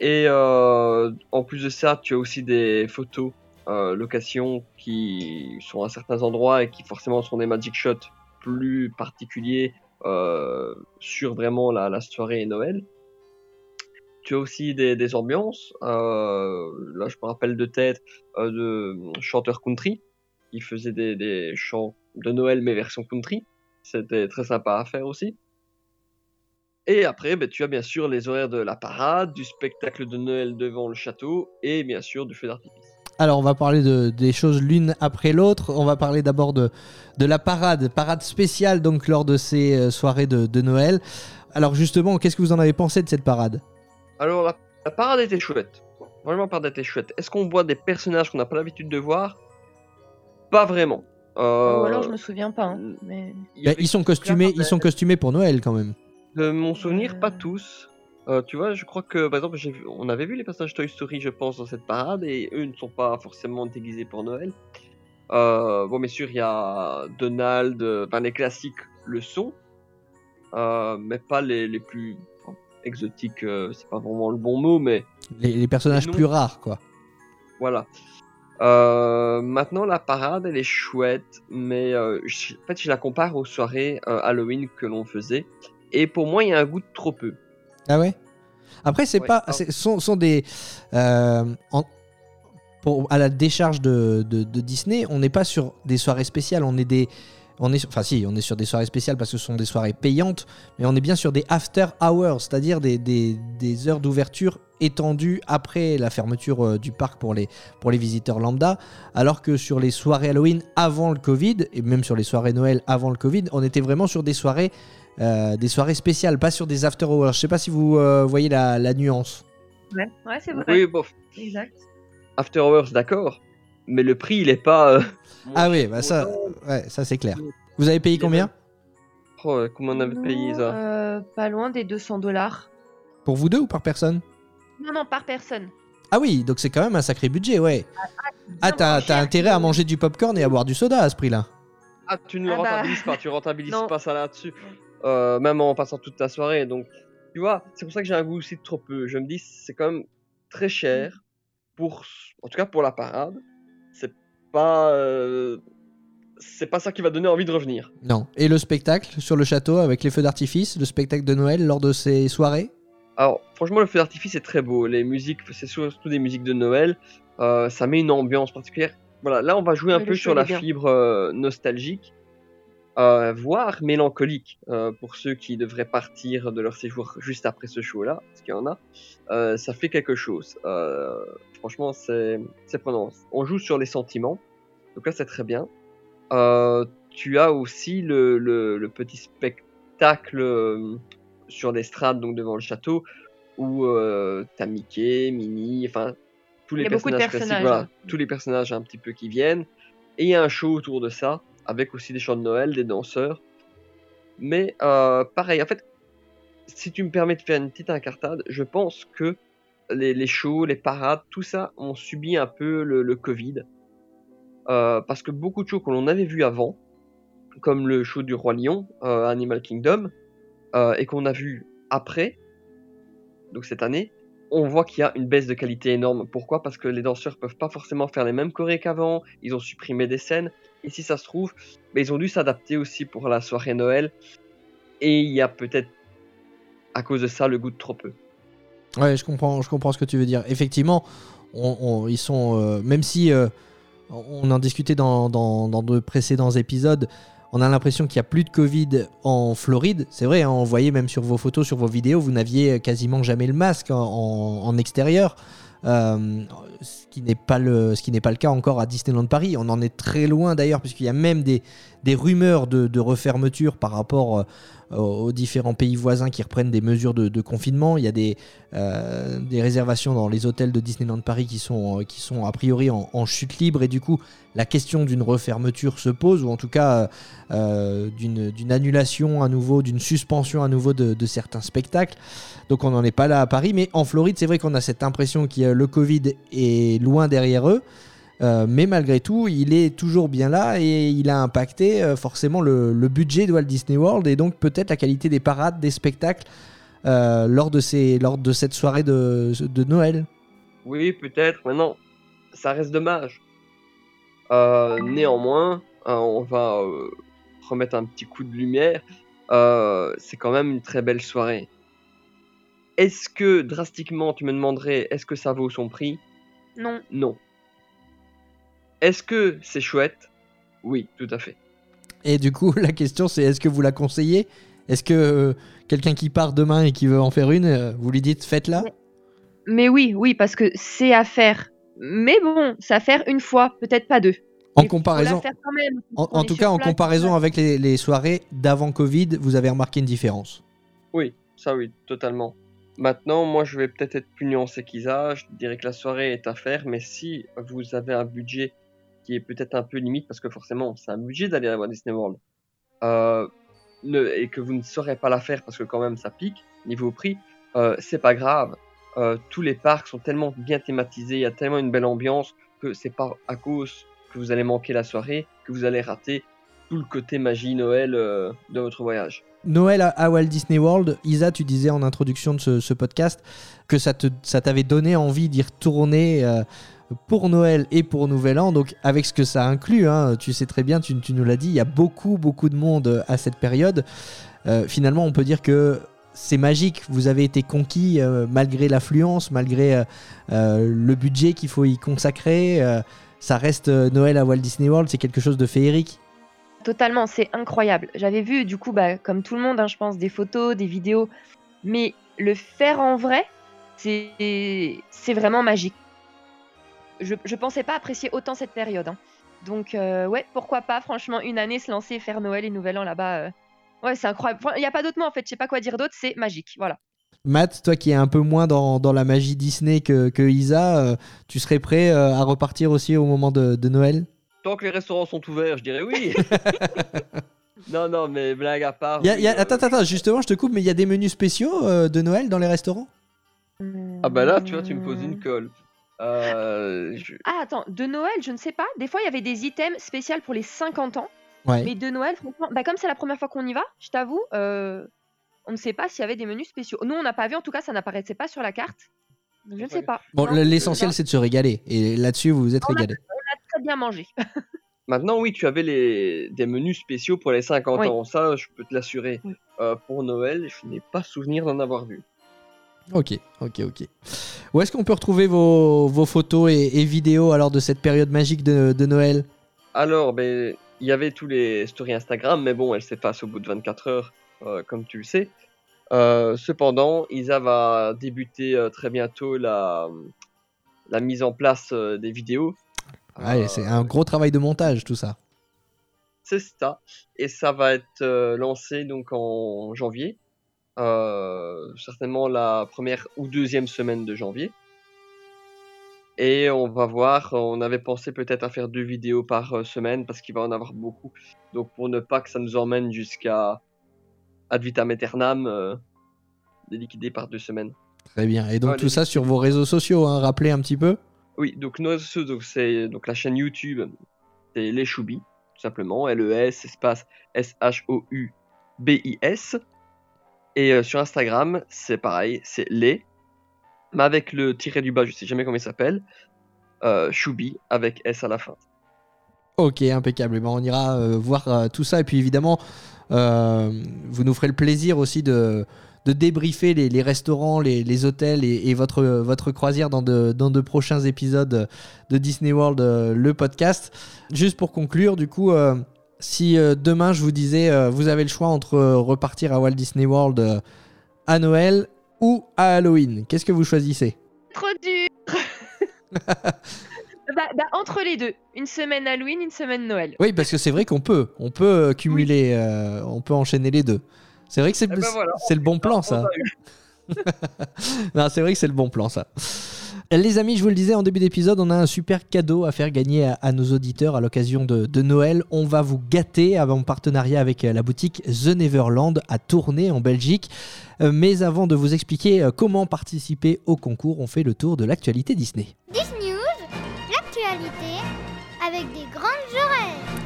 Et en plus de ça, tu as aussi des photos locations qui sont à certains endroits et qui forcément sont des magic shots plus particuliers sur vraiment la, la soirée et Noël. Tu as aussi des, des ambiances. euh, là, je me rappelle de tête euh, de chanteurs country qui faisaient des, des chants de Noël mais version country. C'était très sympa à faire aussi. Et après, ben, tu as bien sûr les horaires de la parade, du spectacle de Noël devant le château et bien sûr du feu d'artifice. Alors, on va parler de, des choses l'une après l'autre. On va parler d'abord de, de la parade, parade spéciale donc lors de ces euh, soirées de, de Noël. Alors justement, qu'est-ce que vous en avez pensé de cette parade? Alors, la, la parade était chouette. Vraiment, la parade était chouette. Est-ce qu'on voit des personnages qu'on n'a pas l'habitude de voir? Pas vraiment. Euh, Ou alors je me souviens pas. hein, mais... Bah, Ils sont costumés, ils sont costumés pour Noël quand même. De mon souvenir, pas Euh. tous. Euh, tu vois, je crois que par exemple, vu- on avait vu les personnages Toy Story, je pense, dans cette parade, et eux ne sont pas forcément déguisés pour Noël. Euh, bon, bien sûr, il y a Donald, enfin les classiques le sont, euh, mais pas les, les plus exotiques, euh, c'est pas vraiment le bon mot, mais Les, les personnages Non. plus rares, quoi. voilà. Euh, maintenant, la parade, elle est chouette, mais euh, je- en fait, je la compare aux soirées euh, Halloween que l'on faisait, et pour moi, il y a un goût de trop peu. Ah ouais? Après, c'est Ouais, pas. c'est- sont, sont des. en- pour, à la décharge de, de- de Disney, on n'est pas sur des soirées spéciales, on est des. On est, enfin si, on est sur des soirées spéciales parce que ce sont des soirées payantes, mais on est bien sur des after hours, c'est-à-dire des, des- des heures d'ouverture étendues après la fermeture euh, du parc pour les, pour les visiteurs lambda, alors que sur les soirées Halloween avant le Covid, et même sur les soirées Noël avant le Covid, on était vraiment sur des soirées, euh, des soirées spéciales, pas sur des after hours. Je sais pas si vous euh, voyez la, la nuance. Ouais, ouais c'est vrai. Oui, bof. Exact. After Hours, d'accord, mais le prix, il est pas. euh, Ah oui, bah ça, ouais, ça c'est clair. Vous avez payé combien Oh, comment on avait payé ça Euh, Pas loin des 200 dollars. Pour vous deux ou par personne Non, non, par personne. Ah oui, donc c'est quand même un sacré budget, ouais. Ah, t'as moins t'as intérêt à manger du popcorn et à boire du soda à ce prix-là. Ah, tu ne le Ah bah. rentabilises pas, tu rentabilises pas ça là-dessus, euh, même en passant toute ta soirée. Donc, tu vois, c'est pour ça que j'ai un goût aussi de trop peu. Je me dis, c'est quand même très cher pour, en tout cas pour la parade. C'est pas, euh, c'est pas ça qui va donner envie de revenir. Non. Et le spectacle sur le château avec les feux d'artifice, le spectacle de Noël lors de ces soirées? Alors, franchement, le feu d'artifice est très beau. Les musiques, c'est surtout des musiques de Noël. Euh, ça met une ambiance particulière. Voilà, là, on va jouer un Oui, peu sur la bien. fibre euh, nostalgique. Euh, voire mélancolique euh, pour ceux qui devraient partir de leur séjour juste après ce show-là, parce qu'il y en a. Euh, ça fait quelque chose. Euh, franchement, c'est c'est prenant. On joue sur les sentiments, donc là c'est très bien. Euh, tu as aussi le, le, le petit spectacle euh, sur l'estrade, donc devant le château, où euh, t'as Mickey, Minnie, enfin tous les personnages classiques, personnages, voilà, hein. tous les personnages un petit peu qui viennent. Et il y a un show autour de ça, avec aussi des chants de Noël, des danseurs. Mais euh, pareil, en fait, si tu me permets de faire une petite incartade, je pense que les, shows, les parades, tout ça ont subi un peu le, Covid. Euh, parce que beaucoup de shows que l'on avait vus avant, comme le show du Roi Lion, euh, Animal Kingdom, et qu'on a vu après, donc cette année, on voit qu'il y a une baisse de qualité énorme. Pourquoi? Parce que les danseurs peuvent pas forcément faire les mêmes chorés qu'avant, ils ont supprimé des scènes, et si ça se trouve, ben, ils ont dû s'adapter aussi pour la soirée Noël, et il y a peut-être à cause de ça le goût de trop peu. Ouais, je comprends, je comprends ce que tu veux dire. Effectivement, euh, même si euh, on en discutait dans, de précédents épisodes, on a l'impression qu'il n'y a plus de Covid en Floride. C'est vrai, hein, on voyait même sur vos photos, sur vos vidéos, vous n'aviez quasiment jamais le masque en extérieur. Euh, ce qui n'est pas le pas le cas encore à Disneyland Paris. On en est très loin d'ailleurs puisqu'il y a même des, des rumeurs de, de refermeture par rapport euh, aux différents pays voisins qui reprennent des mesures de, confinement. Il y a des euh, des réservations dans les hôtels de Disneyland Paris qui sont, qui sont a priori en, chute libre. Et du coup la question d'une refermeture se pose ou en tout cas d'une annulation à nouveau, d'une suspension à nouveau de, de certains spectacles. Donc on n'en est pas là à Paris, mais en Floride c'est vrai qu'on a cette impression que le Covid est loin derrière eux. Euh, mais malgré tout, il est toujours bien là et il a impacté euh, forcément le, budget de Walt Disney World et donc peut-être la qualité des parades, des spectacles euh, lors, de cette soirée de, de Noël. Oui, peut-être. Maintenant, ça reste dommage. Euh, néanmoins, euh, on va euh, remettre un petit coup de lumière. Euh, c'est quand même une très belle soirée. Est-ce que drastiquement, tu me demanderais, est-ce que ça vaut son prix? Non. Non. Est-ce que c'est chouette? Oui, tout à fait. Et du coup, (laughs) la question c'est est-ce que vous la conseillez? Est-ce que euh, quelqu'un qui part demain et qui veut en faire une, euh, vous lui dites faites-la? Mais oui, oui, parce que c'est à faire. Mais bon, c'est à faire une fois, peut-être pas deux. En comparaison, la faire quand même. en, tout cas, en place, comparaison avec les, les soirées d'avant Covid, vous avez remarqué une différence. Oui, ça oui, totalement. Maintenant, moi, je vais peut-être être plus nuancé qu'Isa. Je dirais que la soirée est à faire, mais si vous avez un budget qui est peut-être un peu limite, parce que forcément, c'est un budget d'aller à Walt Disney World, euh, et que vous ne saurez pas la faire parce que quand même ça pique niveau prix, euh, c'est pas grave. Euh, tous les parcs sont tellement bien thématisés, il y a tellement une belle ambiance que c'est pas à cause que vous allez manquer la soirée que vous allez rater tout le côté magie Noël euh, de votre voyage. Noël à, Walt Disney World, Isa, tu disais en introduction de ce, podcast que ça t'avait donné envie d'y retourner euh, pour Noël et pour Nouvel An. Donc, avec ce que ça inclut, hein, tu sais très bien, tu, nous l'as dit, il y a beaucoup, beaucoup de monde à cette période. Euh, finalement, on peut dire que c'est magique. Vous avez été conquis euh, malgré l'affluence, malgré le budget qu'il faut y consacrer. ça reste Noël à Walt Disney World, c'est quelque chose de féerique. Totalement, c'est incroyable. J'avais vu, du coup, bah, comme tout le monde, hein, je pense, des photos, des vidéos. Mais le faire en vrai, c'est vraiment magique. Je, je pensais pas apprécier autant cette période. hein. Donc, euh, ouais, pourquoi pas, franchement, une année se lancer faire Noël et Nouvel An là-bas. euh, Ouais, c'est incroyable. Il n'y a pas d'autre mot en fait, je sais pas quoi dire d'autre, c'est magique. Voilà. Matt, toi qui es un peu moins dans, dans la magie Disney que, que Isa, euh, tu serais prêt à repartir aussi au moment de Noël? Tant que les restaurants sont ouverts, je dirais oui. (laughs) non, non, mais blague à part. Il y a- oui, il y a- euh, Attends, attends, justement, je te coupe, mais il y a des menus spéciaux euh, de Noël dans les restaurants? Ah bah là, tu vois, tu me poses une colle. Euh, je- Ah, attends, de Noël, je ne sais pas. Des fois, il y avait des items spéciaux pour les 50 ans. Ouais. Mais de Noël, franchement, bah, comme c'est la première fois qu'on y va, je t'avoue, euh, on ne sait pas s'il y avait des menus spéciaux. Nous, on n'a pas vu, en tout cas, ça n'apparaissait pas sur la carte. Donc, je ne sais pas. Bon, l'essentiel c'est de se régaler. Et là-dessus, vous vous êtes régalé. Très bien mangé. (laughs) Maintenant, oui, tu avais les... des menus spéciaux pour les 50 Oui. ans. Ça, je peux te l'assurer. Oui. Euh, pour Noël, je n'ai pas souvenir d'en avoir vu. Ok, ok, ok. Où est-ce qu'on peut retrouver vos, vos photos et, et vidéos alors de cette période magique de, de Noël? Alors, ben, il y avait tous les stories Instagram, mais bon, elles s'effacent au bout de 24 heures, euh, comme tu le sais. Euh, cependant, Isa va débuter euh, très bientôt la, la mise en place euh, des vidéos. Ouais, Euh, c'est un gros travail de montage tout ça. C'est ça. Et ça va être euh, lancé donc en janvier. Euh, certainement la première ou deuxième semaine de janvier. Et on va voir, on avait pensé peut-être à faire deux vidéos par semaine parce qu'il va en avoir beaucoup. Donc pour ne pas que ça nous emmène jusqu'à ad vitam aeternam, euh, les liquider par deux semaines. Très bien. Et donc Ouais, tout les- ça sur vos réseaux sociaux, hein, rappelez un petit peu. Oui, donc c'est donc la chaîne YouTube, c'est les Choubis, tout simplement, L-E-S, espace S-H-O-U-B-I-S. Et euh, sur Instagram, c'est pareil, c'est les, mais avec le tiré du bas, je sais jamais comment il s'appelle, euh, avec S à la fin. Ok, impeccable. Eh ben, on ira euh, voir euh, tout ça. Et puis évidemment, vous nous ferez le plaisir aussi de, de débriefer les, les restaurants, les, les hôtels et, et votre, votre croisière dans de, dans de prochains épisodes de Disney World, euh, le podcast. Juste pour conclure, du coup, euh, si euh, demain je vous disais, vous avez le choix entre repartir à Walt Disney World à Noël ou à Halloween, qu'est-ce que vous choisissez? Trop dur (laughs) bah, bah, Entre les deux. Une semaine Halloween, une semaine Noël. Oui, parce que c'est vrai qu'on peut, on peut cumuler, euh, on peut enchaîner les deux. C'est vrai que c'est Eh ben voilà, c'est le bon plan, ça. (laughs) Non, c'est vrai que c'est le bon plan, ça. Les amis, je vous le disais en début d'épisode, on a un super cadeau à faire gagner à, à nos auditeurs à l'occasion de, de Noël. On va vous gâter en partenariat avec euh, la boutique The Neverland à Tournai en Belgique. Euh, Mais avant de vous expliquer euh, comment participer au concours, on fait le tour de l'actualité Disney. Disney News, l'actualité avec des grandes.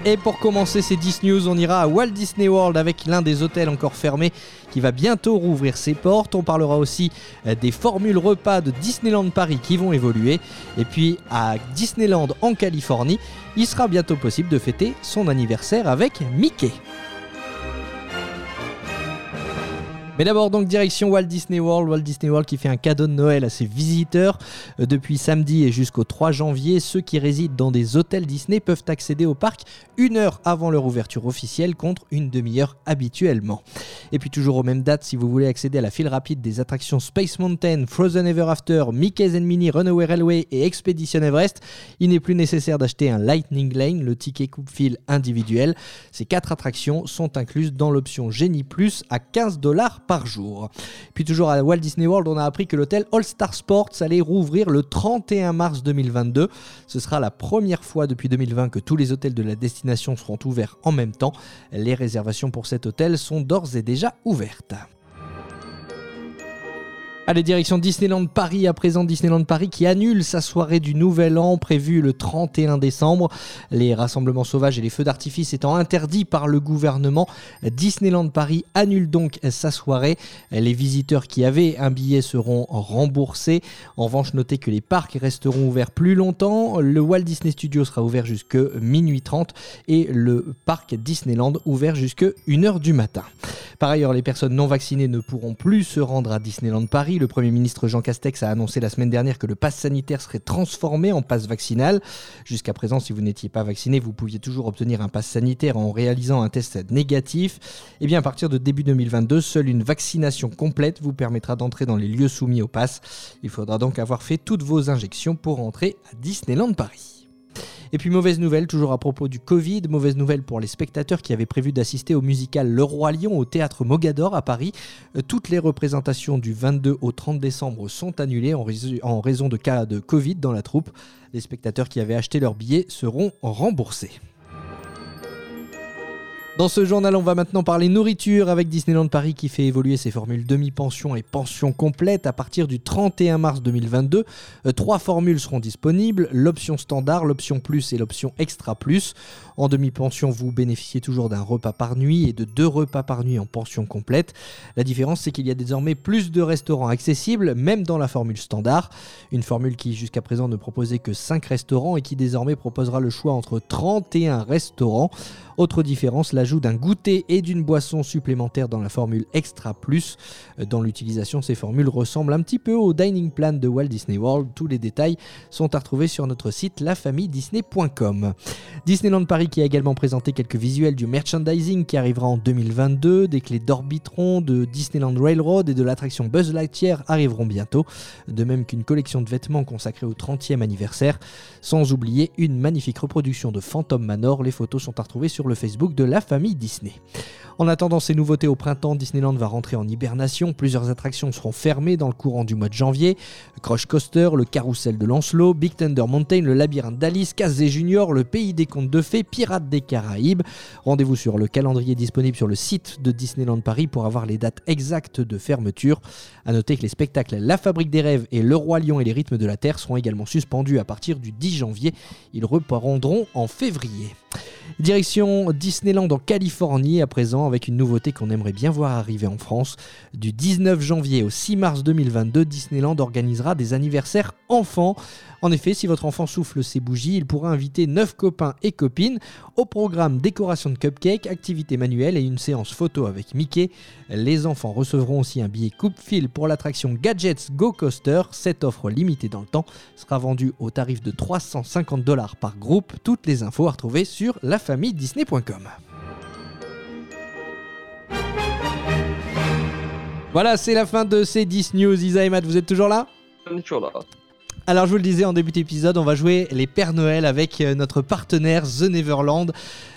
Et pour commencer ces 10 news, on ira à Walt Disney World avec l'un des hôtels encore fermés qui va bientôt rouvrir ses portes. On parlera aussi euh, des formules repas de Disneyland Paris qui vont évoluer. Et puis à Disneyland en Californie, il sera bientôt possible de fêter son anniversaire avec Mickey. Mais d'abord donc direction Walt Disney World, Walt Disney World qui fait un cadeau de Noël à ses visiteurs. Euh, Depuis samedi et jusqu'au 3 janvier, ceux qui résident dans des hôtels Disney peuvent accéder au parc une heure avant leur ouverture officielle contre une demi-heure habituellement. Et puis toujours aux mêmes dates, si vous voulez accéder à la file rapide des attractions Space Mountain, Frozen Ever After, Mickey's and Minnie, Runaway Railway et Expedition Everest, il n'est plus nécessaire d'acheter un Lightning Lane, le ticket coupe-fil individuel. Ces quatre attractions sont incluses dans l'option Genie Plus à 15 dollars par jour. Puis toujours à Walt Disney World, on a appris que l'hôtel All Star Sports allait rouvrir le 31 mars 2022. Ce sera la première fois depuis 2020 que tous les hôtels de la destination seront ouverts en même temps. Les réservations pour cet hôtel sont d'ores et déjà ouvertes. Allez, direction Disneyland Paris, à présent Disneyland Paris qui annule sa soirée du Nouvel An prévue le 31 décembre. Les rassemblements sauvages et les feux d'artifice étant interdits par le gouvernement, Disneyland Paris annule donc sa soirée. Les visiteurs qui avaient un billet seront remboursés. En revanche, notez que les parcs resteront ouverts plus longtemps. Le Walt Disney Studio sera ouvert jusque minuit 30 et le parc Disneyland ouvert jusque 1h du matin. Par ailleurs, les personnes non vaccinées ne pourront plus se rendre à Disneyland Paris. Le Premier ministre Jean Castex a annoncé la semaine dernière que le pass sanitaire serait transformé en pass vaccinal. Jusqu'à présent, si vous n'étiez pas vacciné, vous pouviez toujours obtenir un pass sanitaire en réalisant un test négatif. Et bien à partir de début 2022, seule une vaccination complète vous permettra d'entrer dans les lieux soumis au pass. Il faudra donc avoir fait toutes vos injections pour entrer à Disneyland Paris. Et puis mauvaise nouvelle, toujours à propos du Covid, mauvaise nouvelle pour les spectateurs qui avaient prévu d'assister au musical Le Roi Lion au théâtre Mogador à Paris. Euh, Toutes les représentations du 22 au 30 décembre sont annulées en, rais- en raison de cas de Covid dans la troupe. Les spectateurs qui avaient acheté leurs billets seront remboursés. Dans ce journal, on va maintenant parler nourriture avec Disneyland Paris qui fait évoluer ses formules demi-pension et pension complète à partir du 31 mars 2022. Euh, trois formules seront disponibles, l'option standard, l'option plus et l'option extra plus. En demi-pension, vous bénéficiez toujours d'un repas par nuit et de deux repas par nuit en pension complète. La différence, c'est qu'il y a désormais plus de restaurants accessibles, même dans la formule standard. Une formule qui jusqu'à présent ne proposait que 5 restaurants et qui désormais proposera le choix entre 31 restaurants. Autre différence, la l'ajout d'un goûter et d'une boisson supplémentaire dans la formule Extra Plus. Euh, Dans l'utilisation, ces formules ressemblent un petit peu au dining plan de Walt Disney World. Tous les détails sont à retrouver sur notre site lafamilledisney.com. Disneyland Paris qui a également présenté quelques visuels du merchandising qui arrivera en 2022. Des clés d'Orbitron, de Disneyland Railroad et de l'attraction Buzz Lightyear arriveront bientôt. De même qu'une collection de vêtements consacrée au 30e anniversaire. Sans oublier une magnifique reproduction de Phantom Manor. Les photos sont à retrouver sur le Facebook de la famille Disney. En attendant ces nouveautés au printemps, Disneyland va rentrer en hibernation. Plusieurs attractions seront fermées dans le courant du mois de janvier. Crush Coaster, le carrousel de Lancelot, Big Thunder Mountain, le labyrinthe d'Alice, Casey Junior, le pays des contes de fées, Pirates des Caraïbes. Rendez-vous sur le calendrier disponible sur le site de Disneyland Paris pour avoir les dates exactes de fermeture. A noter que les spectacles La Fabrique des Rêves et Le Roi Lion et les Rythmes de la Terre seront également suspendus à partir du 10 janvier. Ils reprendront en février. Direction Disneyland en Californie à présent avec une nouveauté qu'on aimerait bien voir arriver en France. Du 19 janvier au 6 mars 2022, Disneyland organisera des anniversaires enfants. En effet, si votre enfant souffle ses bougies, il pourra inviter 9 copains et copines au programme décoration de cupcakes, activités manuelles et une séance photo avec Mickey. Les enfants recevront aussi un billet coupe-fil pour l'attraction Gadgets Go Coaster. Cette offre limitée dans le temps sera vendue au tarif de 350 dollars par groupe. Toutes les infos à retrouver sur lafamilledisney.com. Voilà, c'est la fin de ces 10 news. Isa et Matt, vous êtes toujours là? On est toujours là. alors je vous le disais en début d'épisode, on va jouer les Pères Noël avec euh, notre partenaire The Neverland.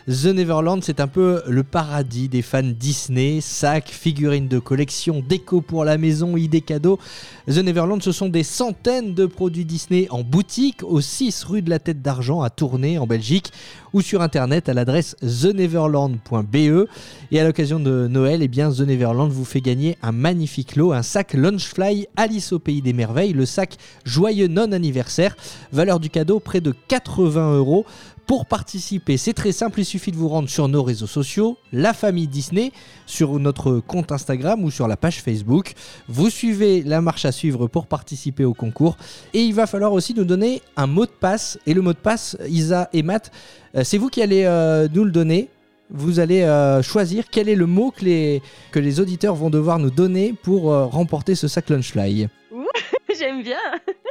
The Neverland, c'est un peu le paradis des fans Disney, sacs, figurines de collection, déco pour la maison, idées cadeaux. The Neverland, ce sont des centaines de produits Disney en boutique au 6 rue de la Tête d'Argent à Tournai en Belgique ou sur internet à l'adresse theneverland.be. Et à l'occasion de Noël, eh bien, The Neverland vous fait gagner un magnifique lot, un sac Launchfly Alice au Pays des Merveilles, le sac Joyeux Non Anniversaire, valeur du cadeau près de 80 euros. Pour participer, c'est très simple, il suffit de vous rendre sur nos réseaux sociaux, la famille Disney, sur notre compte Instagram ou sur la page Facebook. Vous suivez la marche à suivre pour participer au concours. Et il va falloir aussi nous donner un mot de passe. Et le mot de passe, Isa et Matt, euh, c'est vous qui allez euh, nous le donner. Vous allez euh, choisir quel est le mot que les, que les auditeurs vont devoir nous donner pour euh, remporter ce sac Lunchfly. (laughs) J'aime bien.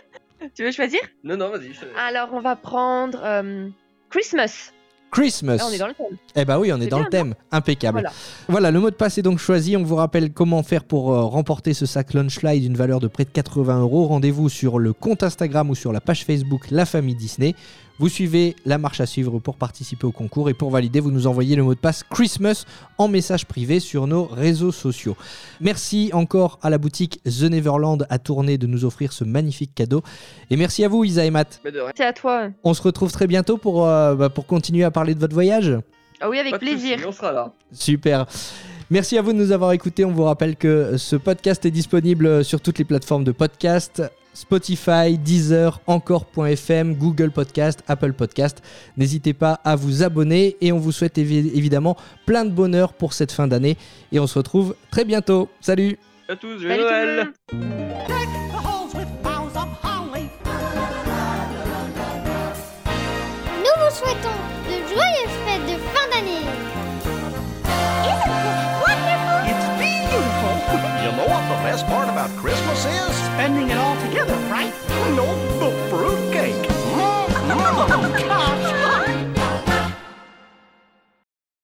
(laughs) tu veux choisir? Non, non, vas-y. je- Alors, on va prendre euh, Christmas. Christmas. Là, on est dans le thème. Eh bah oui, on est dans bien, le thème. Impeccable. Voilà. Voilà, le mot de passe est donc choisi. On vous rappelle comment faire pour euh, remporter ce sac Lunchfly d'une valeur de près de 80 euros. Rendez-vous sur le compte Instagram ou sur la page Facebook La Famille Disney. Vous suivez la marche à suivre pour participer au concours et pour valider, vous nous envoyez le mot de passe Christmas en message privé sur nos réseaux sociaux. Merci encore à la boutique The Neverland à tourner de nous offrir ce magnifique cadeau. Et merci à vous, Isa et Matt. C'est à toi. On se retrouve très bientôt pour, euh, bah, pour continuer à parler de votre voyage. Ah oui, avec Pas plaisir. soucis, on sera là. Super. Merci à vous de nous avoir écoutés. On vous rappelle que ce podcast est disponible sur toutes les plateformes de podcast. Spotify, Deezer, Encore.fm, Google Podcast, Apple Podcast. N'hésitez pas à vous abonner et on vous souhaite évi- évidemment plein de bonheur pour cette fin d'année et on se retrouve très bientôt. Salut À tous, joyeux Noël. Nous vous souhaitons 牛。